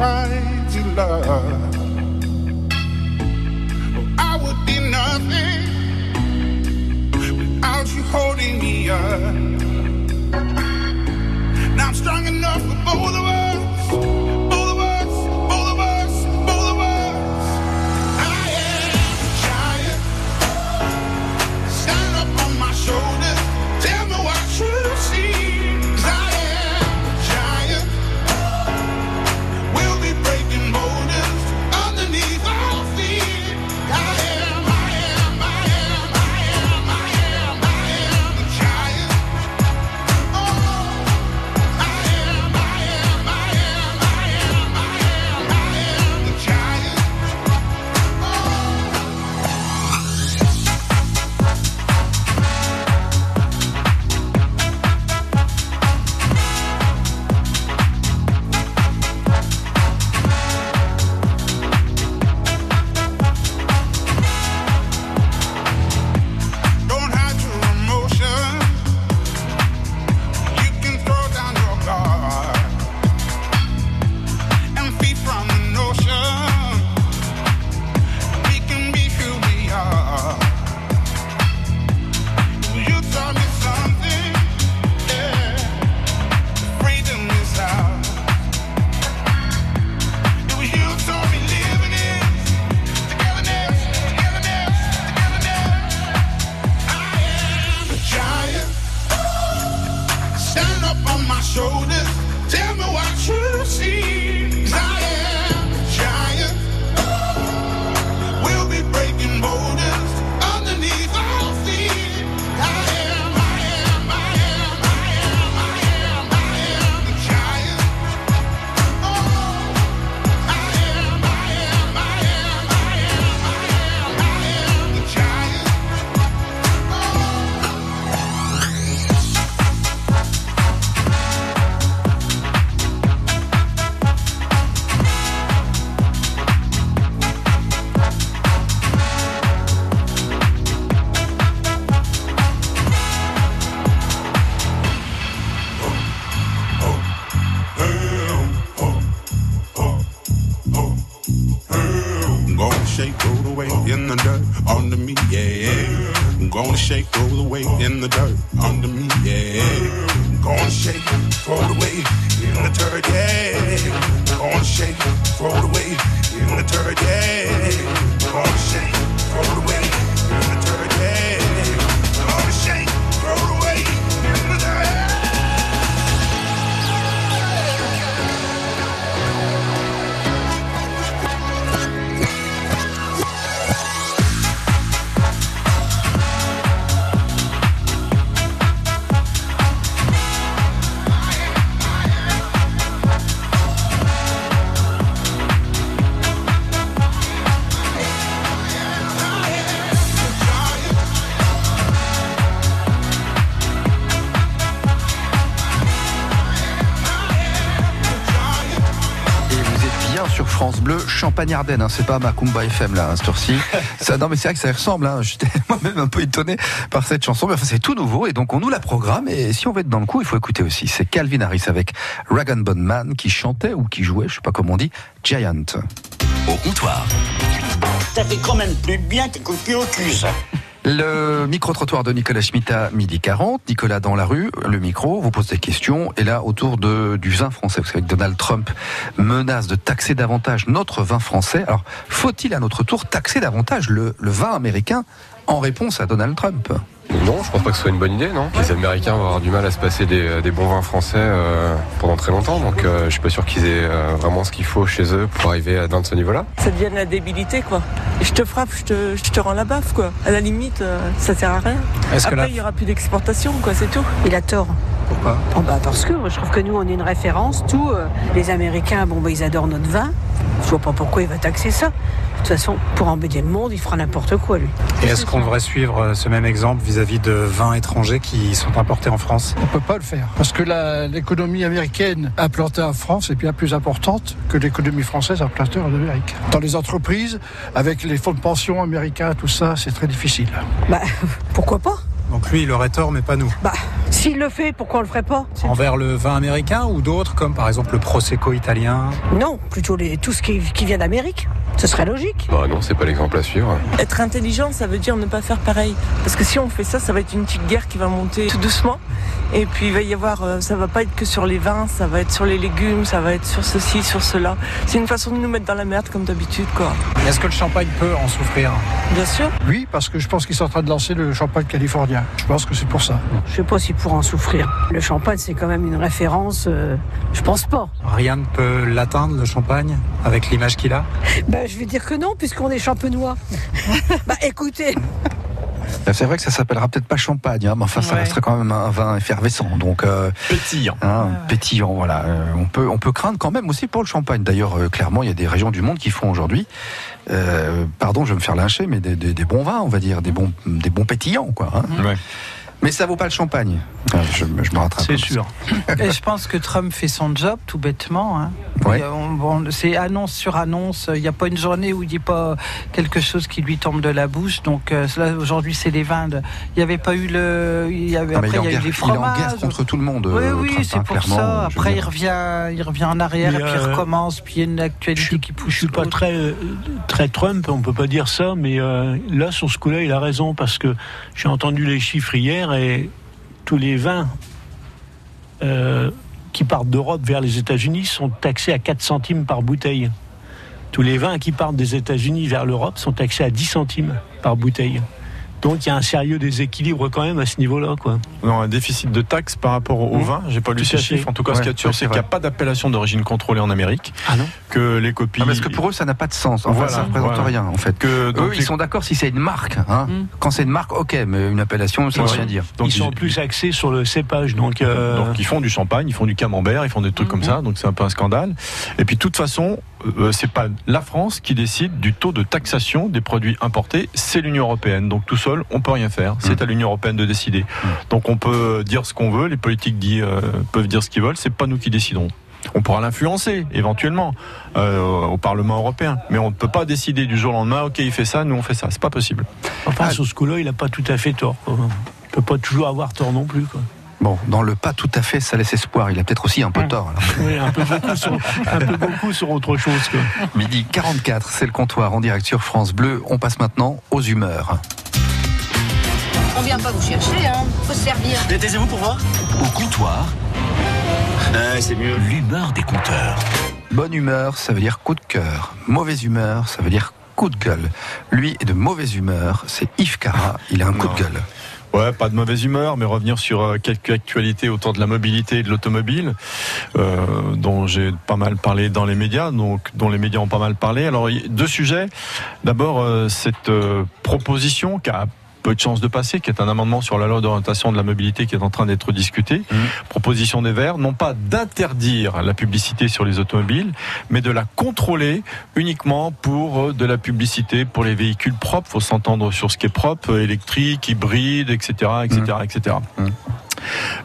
Unrequited love. Oh, I would be nothing without you holding me up. Now I'm strong enough for both of us. France Bleu, Champagne-Ardenne, hein, c'est pas Macumba FM là, à cette heure-ci. Ça, non mais c'est vrai que ça y ressemble, hein. j'étais moi-même un peu étonné par cette chanson, mais enfin c'est tout nouveau et donc on nous la programme et si on veut être dans le coup, il faut écouter aussi. C'est Calvin Harris avec Rag Bone Man qui chantait ou qui jouait, je sais pas comment on dit, Giant. Au comptoir. Ça fait quand même plus bien qu'un coup de pied au cul, ça. Le micro-trottoir de Nicolas Schmitt à midi 40. Nicolas dans la rue, le micro, vous pose des questions. Et là, autour de, du vin français, vous savez que Donald Trump menace de taxer davantage notre vin français. Alors, faut-il à notre tour taxer davantage le, le vin américain en réponse à Donald Trump? Non, je pense pas que ce soit une bonne idée, non. Les Américains vont avoir du mal à se passer des, des bons vins français euh, pendant très longtemps, donc euh, je suis pas sûr qu'ils aient euh, vraiment ce qu'il faut chez eux pour arriver à atteindre ce niveau-là. Ça devient de la débilité, quoi. Je te frappe, je te, je te rends la baffe, quoi. À la limite, euh, ça sert à rien. Est-ce que Après, la- il y aura plus d'exportation, quoi, c'est tout. Il a tort. Pourquoi? Oh bah parce que moi, je trouve que nous on est une référence, tout. euh, les Américains, bon bah ils adorent notre vin. Je vois pas pourquoi il va taxer ça. De toute façon, pour embêter le monde, il fera n'importe quoi lui. Et est-ce qu'on devrait suivre euh, ce même exemple vis-à-vis de vins étrangers qui sont importés en France On peut pas le faire parce que l'économie américaine implantée en France est bien plus importante que l'économie française implantée en Amérique. Dans les entreprises, avec les fonds de pension américains, tout ça, c'est très difficile. Bah pourquoi pas? Donc lui, il aurait tort, mais pas nous. Bah s'il le fait, pourquoi on le ferait pas? Envers le vin américain ou d'autres, comme par exemple le Prosecco italien? Non, plutôt les, tout ce qui, qui vient d'Amérique. Ce serait logique. Bah non, c'est pas l'exemple à suivre. Être intelligent, ça veut dire ne pas faire pareil. Parce que si on fait ça, ça va être une petite guerre qui va monter tout doucement. Et puis il va y avoir, euh, ça va pas être que sur les vins, ça va être sur les légumes, ça va être sur ceci, sur cela. C'est une façon de nous mettre dans la merde comme d'habitude, quoi. Est-ce que le champagne peut en souffrir? Bien sûr. Oui, parce que je pense qu'ils sont en train de lancer le champagne californien. Je pense que c'est pour ça. Je sais pas s'il pourra en souffrir. Le champagne, c'est quand même une référence. euh, je pense pas. Rien ne peut l'atteindre, le champagne, avec l'image qu'il a? Ben, je vais dire que non, puisqu'on est champenois. bah écoutez, C'est vrai que ça s'appellera peut-être pas champagne, hein, mais enfin ça Ouais. resterait quand même un vin effervescent, donc euh, Pétillant. hein, pétillant. Voilà, Euh, on peut on peut craindre quand même aussi pour le champagne. D'ailleurs, euh, clairement, il y a des régions du monde qui font aujourd'hui, euh, pardon, je vais me faire lyncher, mais des, des- des bons vins, on va dire, des bons des bons pétillants, quoi. hein. Ouais. Mais ça vaut pas le champagne. Ah, Je, me- je me rattrape. C'est sûr. Et je pense que Trump fait son job tout bêtement. hein. Ouais. A- c'est annonce sur annonce. Il n'y a pas une journée où il dit pas quelque chose qui lui tombe de la bouche. Donc euh, là aujourd'hui c'est les vins. de- Il n'y avait pas eu le. Il y avait, Ah, après il, y a eu les il est en fromages. guerre contre tout le monde. Oui, euh, oui, Trump, c'est hein, pour ça. Après, il revient, il revient en arrière Mais, et puis il euh, recommence. Puis il y a une actualité qui pousse. Je suis pas très, très Trump, on peut pas dire ça, mais euh, là, sur ce coup-là, il a raison, parce que j'ai entendu les chiffres hier et tous les vins euh, qui partent d'Europe vers les États-Unis sont taxés à 4 centimes par bouteille. Tous les vins qui partent des États-Unis vers l'Europe sont taxés à 10 centimes par bouteille. Donc il y a un sérieux déséquilibre quand même à ce niveau-là. Quoi. Non, un déficit de taxes par rapport au Mmh. vin. J'ai pas lu ces chiffres. En tout cas, ce qu'il y a de sûr, c'est qu'il n'y a pas d'appellation d'origine contrôlée en Amérique. Ah non Que les copies. Ah, parce que pour eux, ça n'a pas de sens. Enfin, Voilà, ça ne représente voilà. rien, en fait. Que, donc, eux, ils sont d'accord si c'est une marque. Hein. Mm. Quand c'est une marque, ok, mais une appellation, ça ne veut rien dire. donc, ils sont ils- plus axés sur le cépage. Donc, euh, Donc ils font du champagne, ils font du camembert, ils font des trucs comme ça, donc c'est un peu un scandale. Et puis de toute façon, euh, c'est pas la France qui décide du taux de taxation des produits importés, c'est l'Union européenne. Donc tout seul, on peut rien faire. C'est à l'Union européenne de décider. Donc on peut dire ce qu'on veut, les politiques dit, euh, peuvent dire ce qu'ils veulent, c'est pas nous qui décidons. On pourra l'influencer éventuellement euh, au Parlement européen, mais on ne peut pas décider du jour au lendemain. Ok, il fait ça, nous on fait ça. C'est pas possible. enfin, sur ce coup-là, il n'a pas tout à fait tort. quoi. Il peut pas toujours avoir tort non plus. Quoi. Bon, dans le pas tout à fait, ça laisse espoir. Il a peut-être aussi un peu tort. alors. Oui, un peu beaucoup sur, un peu beaucoup sur autre chose. Quoi. Midi 44, c'est le comptoir en direct sur France Bleu. On passe maintenant aux humeurs. On vient pas vous chercher, hein. Faut se servir. Taisez-vous pour voir Au comptoir, Ouais, c'est mieux. l'humeur des compteurs. Bonne humeur, ça veut dire coup de cœur. Mauvaise humeur, ça veut dire coup de gueule. Lui est de mauvaise humeur, c'est Yves Cara. Il a un coup de gueule. Ouais, pas de mauvaise humeur, mais revenir sur euh, quelques actualités autour de la mobilité et de l'automobile, euh, dont j'ai pas mal parlé dans les médias, donc dont les médias ont pas mal parlé. Alors, deux sujets. D'abord, euh, cette proposition qui peu de chances de passer, qui est un amendement sur la loi d'orientation de la mobilité qui est en train d'être discuté. Proposition des Verts, non pas d'interdire la publicité sur les automobiles, mais de la contrôler uniquement pour euh, de la publicité pour les véhicules propres. Faut s'entendre sur ce qui est propre, électrique, hybride, etc., etc., etc.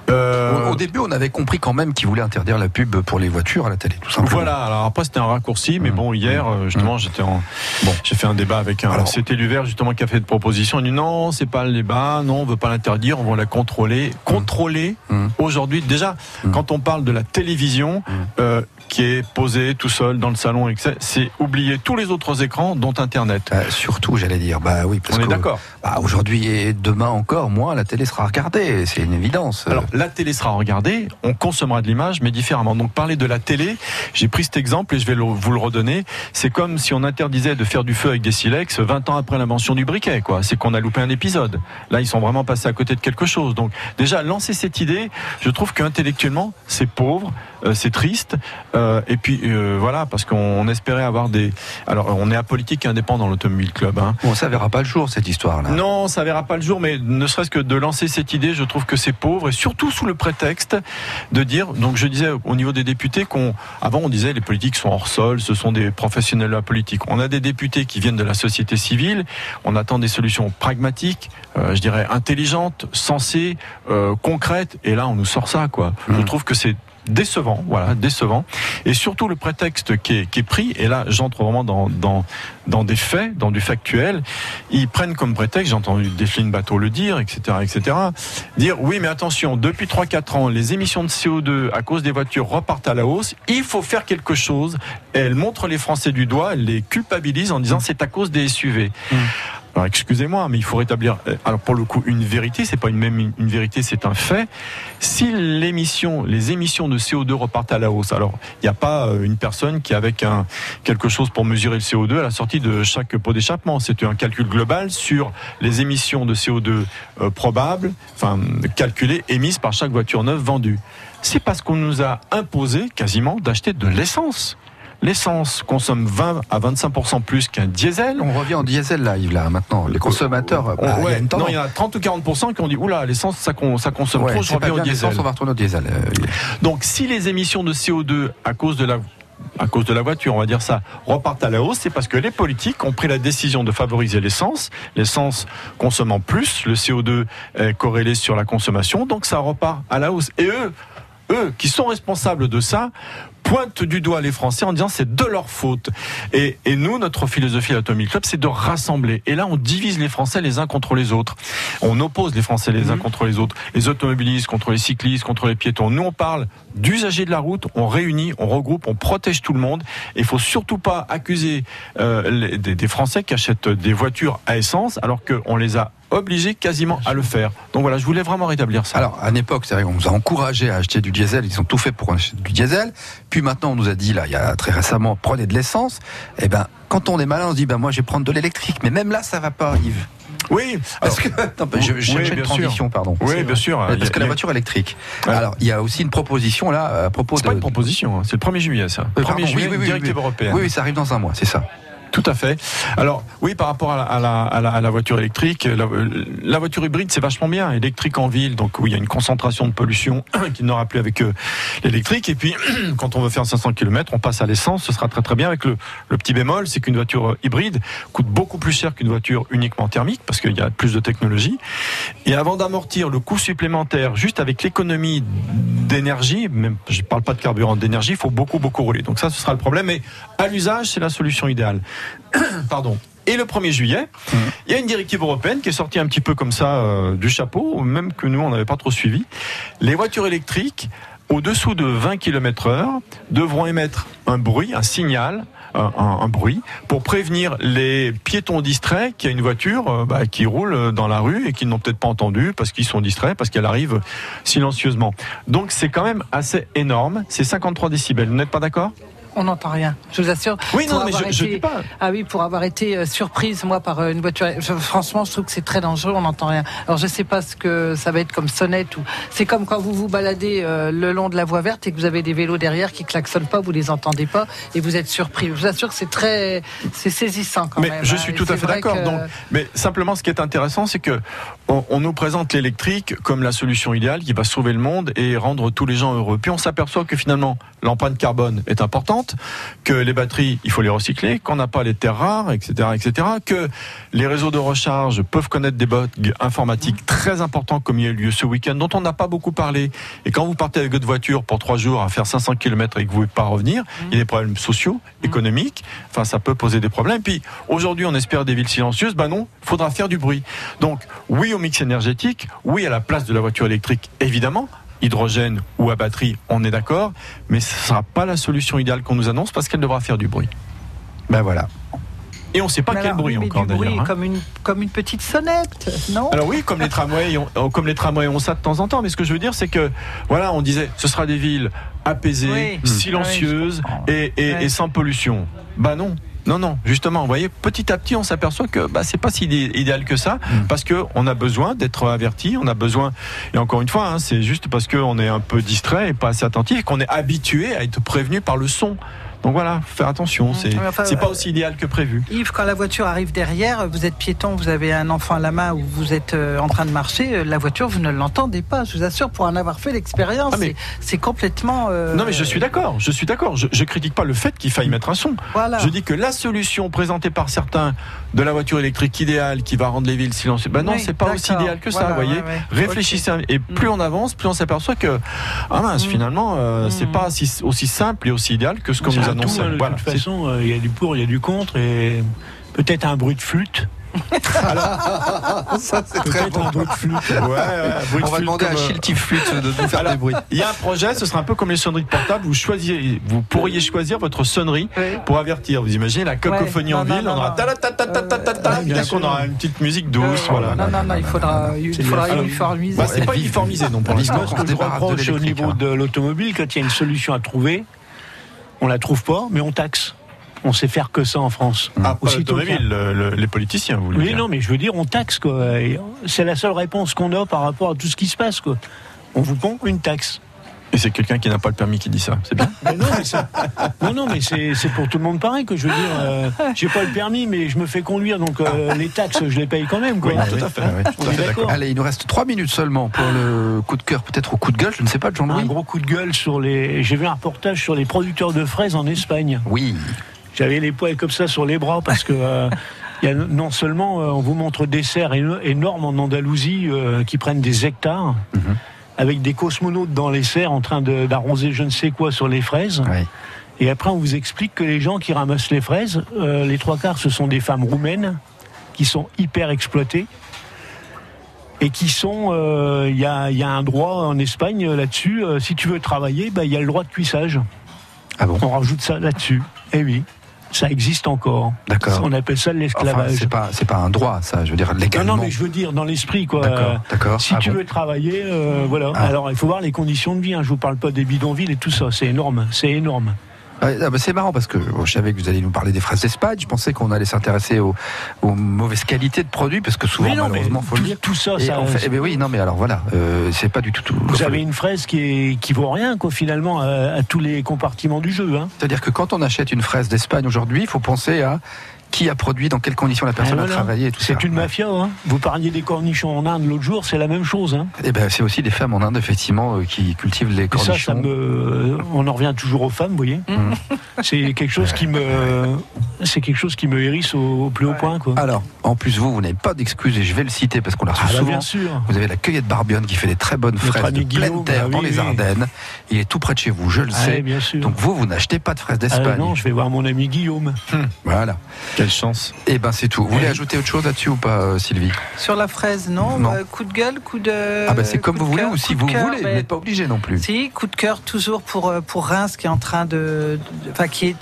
Euh, Au, au début, on avait compris quand même qu'il voulait interdire la pub pour les voitures à la télé, tout simplement. Voilà, alors après c'était un raccourci, mais bon, hier, euh, justement, j'étais en. Bon, j'ai fait un débat avec un. C'était Luvert, justement, qui a fait de proposition. Il dit non, c'est pas le débat, non, on veut pas l'interdire, on va la contrôler. Contrôler, aujourd'hui, déjà, quand on parle de la télévision, euh, qui est posée tout seul dans le salon, c'est oublier tous les autres écrans, dont Internet. surtout, j'allais dire, bah oui, parce On est d'accord. Bah, aujourd'hui et demain encore, moins, la télé sera regardée, c'est une évidence. Alors, la télé sera regardée, on consommera de l'image, mais différemment. Donc, parler de la télé, j'ai pris cet exemple et je vais le- vous le redonner. C'est comme si on interdisait de faire du feu avec des silex 20 ans après l'invention du briquet, quoi. C'est qu'on a loupé un épisode. Là, ils sont vraiment passés à côté de quelque chose. Donc, déjà, lancer cette idée, je trouve qu'intellectuellement, c'est pauvre, euh, c'est triste. Euh, et puis, euh, voilà, parce qu'on on espérait avoir des. Alors, on est apolitique et indépendant, l'Automobile Club. Hein. Bon, ça verra pas le jour, cette histoire-là. Non, ça verra pas le jour, mais ne serait-ce que de lancer cette idée, je trouve que c'est pauvre, et surtout sous le prétexte de dire, donc je disais au niveau des députés qu'on, avant on disait les politiques sont hors sol, ce sont des professionnels de la politique. On a des députés qui viennent de la société civile, on attend des solutions pragmatiques, euh, je dirais intelligentes, sensées, euh, concrètes, et là on nous sort ça, quoi. Je trouve que c'est décevant, voilà, décevant. Et surtout le prétexte qui est, pris, et là j'entre vraiment dans, dans, des faits, dans du factuel, ils prennent comme prétexte, j'ai entendu Delphine Bateau le dire, etc., etc., dire oui mais attention, depuis 3-4 ans, les émissions de CO2 à cause des voitures repartent à la hausse, il faut faire quelque chose. Elle montre les Français du doigt, elle les culpabilise en disant c'est à cause des SUV. Alors excusez-moi, mais il faut rétablir. euh, Alors pour le coup, une vérité, c'est pas une même vérité, c'est un fait. Si l'émission, les émissions de CO2 repartent à la hausse, alors il n'y a pas euh, une personne qui avec un quelque chose pour mesurer le CO2 à la sortie de chaque pot d'échappement. C'est un calcul global sur les émissions de CO2 euh, probables, enfin calculées, émises par chaque voiture neuve vendue. C'est parce qu'on nous a imposé quasiment d'acheter de l'essence. L'essence consomme 20 à 25% plus qu'un diesel. On revient en diesel là, Yves, là, maintenant. Les consommateurs, bah, On- il y a ouais, une non, il y a 30 ou 40% qui ont dit oula, l'essence ça, ça consomme Ouais, trop, je reviens au diesel. on va retourner au diesel. euh. Donc si les émissions de CO2 à cause de la à cause de la voiture, on va dire ça, repartent à la hausse, c'est parce que les politiques ont pris la décision de favoriser l'essence, l'essence consommant plus, le CO2 est corrélé sur la consommation, donc ça repart à la hausse. Et eux, eux qui sont responsables de ça, pointent du doigt les Français en disant c'est de leur faute. Et, et nous, notre philosophie à l'Automobile Club, c'est de rassembler. Et là, on divise les Français les uns contre les autres. On oppose les Français les uns contre les autres. Les automobilistes contre les cyclistes, contre les piétons. Nous, on parle d'usagers de la route, on réunit, on regroupe, on protège tout le monde. Et il faut surtout pas accuser euh, les- des, des Français qui achètent des voitures à essence alors qu'on les a obligés quasiment à le faire. Donc voilà, je voulais vraiment rétablir ça. Alors, à une époque, c'est vrai qu'on nous a encouragé à acheter du diesel, ils ont tout fait pour acheter du diesel. Puis maintenant, on nous a dit, là, il y a très récemment, prenez de l'essence. Eh ben, quand on est malin, on se dit, ben, moi, je vais prendre de l'électrique. Mais même là, ça va pas, Yves. Oui, parce que attends, je, je oui, une sûr. transition, pardon. Oui, bien sûr. Parce a- que la voiture électrique. Ouais. Alors, il y a aussi une proposition là à propos C'est de. pas une proposition, hein, c'est le 1er juillet ça. Euh, 1er pardon, juillet, oui, oui, directive européenne. Oui, oui, ça arrive dans un mois, c'est ça. Tout à fait. Alors oui, par rapport à la, à la, à la, voiture électrique, la, voiture hybride c'est vachement bien, électrique en ville, donc où il y a une concentration de pollution qu'il n'aura plus avec euh, l'électrique. Et puis quand on veut faire 500 km, on passe à l'essence, ce sera très très bien. Avec le, le petit bémol, c'est qu'une voiture hybride coûte beaucoup plus cher qu'une voiture uniquement thermique parce qu'il y a plus de technologie. Et avant d'amortir le coût supplémentaire, juste avec l'économie d'énergie, même je parle pas de carburant, d'énergie, il faut beaucoup beaucoup rouler. Donc ça, ce sera le problème. Mais à l'usage, c'est la solution idéale. Pardon. Et le 1er juillet, il y a une directive européenne qui est sortie un petit peu comme ça euh, du chapeau, même que nous, on n'avait pas trop suivi. Les voitures électriques, au-dessous de 20 km heure, devront émettre un bruit, un signal, un, un- un bruit, pour prévenir les piétons distraits qu'il y a une voiture euh, bah, qui roule dans la rue et qu'ils n'ont peut-être pas entendu parce qu'ils sont distraits, parce qu'elle arrive silencieusement. Donc c'est quand même assez énorme. C'est 53 décibels. Vous n'êtes pas d'accord? On n'entend rien, je vous assure. Oui, non, mais je- je été- dis pas. Ah oui, pour avoir été euh, surprise, moi, par euh, une voiture. je- franchement, je trouve que c'est très dangereux, on n'entend rien. Alors, je sais pas ce que ça va être comme sonnette ou. C'est comme quand vous vous baladez euh, le long de la voie verte et que vous avez des vélos derrière qui klaxonnent pas, vous les entendez pas et vous êtes surpris. Je vous assure que c'est très. C'est saisissant quand mais même. je hein. suis tout à fait d'accord. que- Donc, mais simplement, ce qui est intéressant, c'est que on, nous présente l'électrique comme la solution idéale qui va sauver le monde et rendre tous les gens heureux. Puis on s'aperçoit que finalement, l'empreinte carbone est importante, que les batteries, il faut les recycler, qu'on n'a pas les terres rares, etc., etc., que les réseaux de recharge peuvent connaître des bugs informatiques très importants comme il y a eu lieu ce week-end, dont on n'a pas beaucoup parlé. Et quand vous partez avec votre voiture pour trois jours à faire 500 km et que vous ne pouvez pas revenir, il y a des problèmes sociaux, économiques. Enfin, ça peut poser des problèmes. Puis aujourd'hui, on espère des villes silencieuses. Ben non, faudra faire du bruit. Donc, oui mix énergétique, oui à la place de la voiture électrique, évidemment. Hydrogène ou à batterie, on est d'accord, mais ce ne sera pas la solution idéale qu'on nous annonce parce qu'elle devra faire du bruit. Ben voilà. Et on ne sait pas Mais quel alors, bruit mais encore d'ailleurs. hein. comme une comme une petite sonnette, non? Alors oui, comme les tramways, ont, euh, comme les tramways ont ça de temps en temps. Mais ce que je veux dire, c'est que voilà, on disait, ce sera des villes apaisées, Oui. silencieuses et, et- sans pollution. Bah non. Non, non, justement, vous voyez, petit à petit, on s'aperçoit que bah, c'est pas si idé- idéal que ça, parce que on a besoin d'être averti, on a besoin, et encore une fois, hein, c'est juste parce qu'on est un peu distrait et pas assez attentif, qu'on est habitué à être prévenu par le son. Donc voilà, faut faire attention, c'est Mais enfin, c'est pas euh, aussi idéal que prévu. Yves, quand la voiture arrive derrière, vous êtes piéton, vous avez un enfant à la main ou vous êtes euh, en train de marcher, euh, la voiture, vous ne l'entendez pas. Je vous assure, pour en avoir fait l'expérience, Ah, mais- c'est- complètement. euh, Non mais je suis d'accord, je suis d'accord. Je, je critique pas le fait qu'il faille mettre un son. Voilà. Je dis que la solution présentée par certains de la voiture électrique idéale qui va rendre les villes silencieuses, ben non, Oui, c'est pas aussi idéal que ça, Voilà, vous voyez. ouais, ouais. Réfléchissez et plus on avance, plus on s'aperçoit que ah mince, finalement, euh, c'est pas si- aussi simple et aussi idéal que ce qu'on nous un annonçait. tout, hein, de Voilà, toute c'est- façon, euh, il y a du pour, il y a du contre, et peut-être un bruit de flûte. Ça, c'est très Peut-être bon. un bruit de flûte. Ouais, ouais, un bruit de On va flûte demander à comme, euh, Flûte de nous faire Alors, des bruits. Il y a un projet, ce sera un peu comme les sonneries de portable. Vous choisissez, vous pourriez choisir votre sonnerie pour avertir. Vous imaginez la cacophonie Ouais, en non, ville, non, on aura ta ta ta ta ta ta bien d'un coup, on sûr. aura une petite musique douce, voilà. Non, non, non, il faudra, il faudra uniformiser. Bah, c'est pas uniformisé non pour l'instant. Ce qu'on que se je de reproche au niveau de l'automobile, quand il y a une solution à trouver, on la trouve pas, mais on taxe. On sait faire que ça en France. Ah, pas Aussitôt l'automobile, le- le- les politiciens, vous voulez Oui, dire. non, mais je veux dire, on taxe, quoi. C'est la seule réponse qu'on a par rapport à tout ce qui se passe, quoi. On vous prend une taxe. Et c'est quelqu'un qui n'a pas le permis qui dit ça. C'est bien. Mais non, mais c'est- non, non, mais c'est pour tout le monde pareil, que je veux dire. euh, J'ai pas le permis, mais je me fais conduire, donc euh, les taxes, je les paye quand même, quoi. Oui, tout à fait. Ah tout à d'accord. Allez, il nous reste 3 minutes seulement pour le coup de cœur, peut-être au coup de gueule, je ne sais pas, de Un Jean-Louis. gros coup de gueule sur les. J'ai vu un reportage sur les producteurs de fraises en Espagne. Oui. J'avais les poils comme ça sur les bras parce que euh, il y a non seulement euh, on vous montre des serres éno- énormes en Andalousie euh, qui prennent des hectares Mhm. Avec des cosmonautes dans les serres en train d'arroser je ne sais quoi sur les fraises. Oui. Et après on vous explique que les gens qui ramassent les fraises, euh, les trois quarts ce sont des femmes roumaines qui sont hyper exploitées. Et qui sont, euh, il y, a, il y a un droit en Espagne euh, là-dessus. euh, si tu veux travailler, bah, il y a le droit de cuissage. Ah bon? On rajoute ça là-dessus. Eh oui, ça existe encore. D'accord. On appelle ça de Enfin, l'esclavage. c'est pas, c'est pas un droit, ça, je veux dire, non, légalement. non, mais je veux dire dans l'esprit quoi. D'accord, d'accord. Si Ah tu bon veux travailler, euh, voilà. Ah. Alors il faut voir les conditions de vie. Hein. Je vous parle pas des bidonvilles et tout ça. C'est énorme. C'est énorme. Ouais, ah bah, c'est marrant parce que bon, je savais que vous alliez nous parler des fraises d'Espagne. Je pensais qu'on allait s'intéresser aux, aux mauvaises qualités de produits parce que souvent, non, malheureusement, faut tout, le dire. tout ça, Et ça. fait- eh ben oui, non, mais alors voilà, euh, c'est pas du tout tout. Vous avez une fraise qui est qui vaut rien quoi finalement à, à tous les compartiments du jeu. Hein. C'est-à-dire que quand on achète une fraise d'Espagne aujourd'hui, il faut penser à qui a produit, dans quelles conditions la personne a travaillé et tout ça. C'est une mafia. Hein. Vous parliez des cornichons en Inde l'autre jour, c'est la même chose. Hein. Et ben c'est aussi des femmes en Inde effectivement euh, qui cultivent les Et ça, cornichons. ça me, on en revient toujours aux femmes, vous voyez. C'est quelque chose qui me, c'est quelque chose qui me hérisse au, au plus haut point, quoi. Alors, En plus, vous, vous n'avez pas d'excuses et je vais le citer parce qu'on l'a reçu Ah bah, souvent. bien sûr. Vous avez la cueillette Barbionne qui fait des très bonnes Notre fraises de pleine terre bah dans les oui. Ardennes. Il est tout près de chez vous, je le Ah sais. oui, bien sûr. Donc vous, vous n'achetez pas de fraises Ah d'Espagne. non, je vais voir mon ami Guillaume. Voilà. Quelle chance. Et ben c'est tout. Vous voulez ajouter autre chose là-dessus ou pas, euh, Sylvie? Sur la fraise, non, Non. Euh, Coup de gueule, coup de. Ah bah c'est comme vous voulez ou si vous voulez. Vous mais- n'êtes pas obligé non plus. Si, coup de cœur toujours pour, euh, pour Reims qui est en train de. de- Enfin, qui est.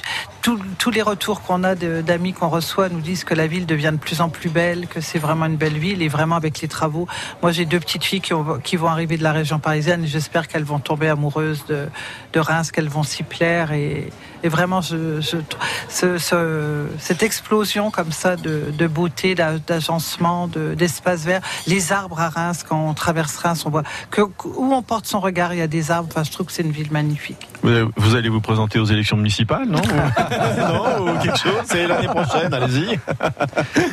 tout- tous les retours qu'on a d'amis qu'on reçoit nous disent que la ville devient de plus en plus belle, que c'est vraiment une belle ville et vraiment avec les travaux. Moi, j'ai deux petites filles qui, ont- qui vont arriver de la région parisienne et j'espère qu'elles vont tomber amoureuses de, de Reims, qu'elles vont s'y plaire et, et vraiment, je, je- ce- ce- cette explosion comme ça de, de beauté, d'a- d'agencement, de- d'espace vert, les arbres à Reims, quand on traverse Reims, on voit que où on porte son regard, il y a des arbres. Enfin, je trouve que c'est une ville magnifique. Vous allez vous présenter aux élections municipales, non? Non, ou quelque chose C'est l'année prochaine, allez-y.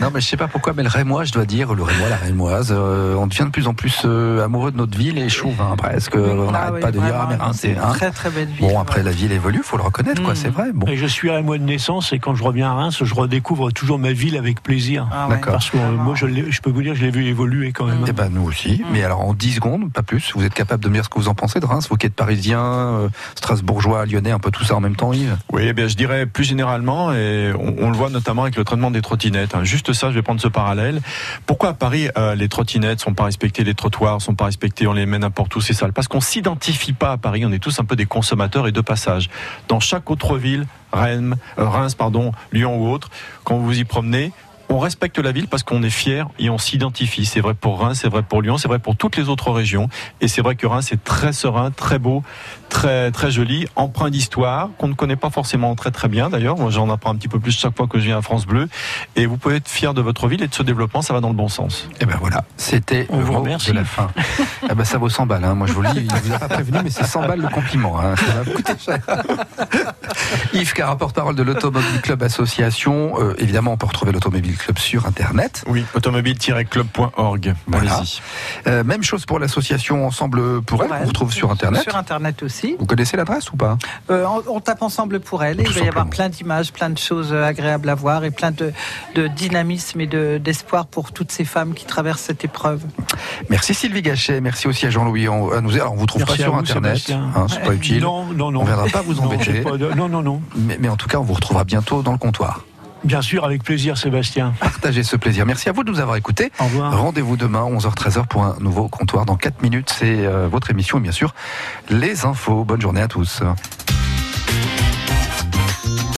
Non, mais je sais pas pourquoi, mais le Rémois, je dois dire, le Rémois, la Rémoise, euh, on devient de plus en plus euh, amoureux de notre ville et chauve, hein, presque. on Ah n'arrête oui, pas de dire, ah, mais Reims, c'est c'est. une hein. très très belle ville. Bon, après, la ville évolue, faut le reconnaître, quoi, c'est vrai. Bon. Et je suis à moi de naissance et quand je reviens à Reims, je redécouvre toujours ma ville avec plaisir. Ah ouais. Parce que euh, moi, je, peux vous dire, je l'ai vu évoluer quand même. Eh ben, nous aussi. Mais alors, en 10 secondes, pas plus, vous êtes capable de me dire ce que vous en pensez de Reims, vous qui êtes parisien, euh, strasbourgeois, lyonnais, un peu tout ça en même temps, Yves? Oui, eh bien, je dirais plus généralement, et on, le voit notamment avec le traitement des trottinettes. hein. Juste ça, je vais prendre ce parallèle. Pourquoi à Paris, euh, les trottinettes sont pas respectées, les trottoirs sont pas respectés, on les met n'importe où, c'est sale? Parce qu'on s'identifie pas à Paris, on est tous un peu des consommateurs et de passage. Dans chaque autre ville, euh, Reims, pardon, Lyon ou autre, quand vous vous y promenez, on respecte la ville parce qu'on est fier et on s'identifie. C'est vrai pour Reims, c'est vrai pour Lyon, c'est vrai pour toutes les autres régions. Et c'est vrai que Reims est très serein, très beau, très très joli, empreint d'histoire qu'on ne connaît pas forcément très très bien d'ailleurs. Moi, j'en apprends un petit peu plus chaque fois que je viens à France Bleu. Et vous pouvez être fier de votre ville et de ce développement, ça va dans le bon sens. Et ben voilà, c'était On le vous remercie. de la fin. ah ben ça vaut 100 balles, hein. moi je vous le dis, il vous a pas prévenu, mais c'est 100 balles le compliment. hein. Ça va coûter cher. Yves Carra, porte-parole de l'Automobile Club Association. Euh, évidemment, on peut retrouver l'Automobile Club sur Internet. Oui, automobile-club.org. Voilà. Euh, même chose pour l'association Ensemble pour elle, qu'on retrouve sur Internet. Sur Internet aussi. Vous connaissez l'adresse ou pas? Euh, on, on tape ensemble pour elle et Tout il va y avoir plein d'images, plein de choses euh, agréables à voir et plein de, de dynamisme et de- d'espoir pour toutes ces femmes qui traversent cette épreuve. Merci Sylvie Gachet, merci aussi à Jean-Louis On- à nous. Alors, on vous trouve Merci pas sur vous, Internet, hein, c'est pas utile. Non, non, non. On viendra pas vous embêter. Non, non, non. Mais, mais en tout cas, on vous retrouvera bientôt dans le comptoir. Bien sûr, avec plaisir, Sébastien. Partagez ce plaisir. Merci à vous de nous avoir écoutés. Au revoir. Rendez-vous demain, 11h-13h, pour un nouveau comptoir. Dans 4 minutes, c'est euh, votre émission et bien sûr, les infos. Bonne journée à tous.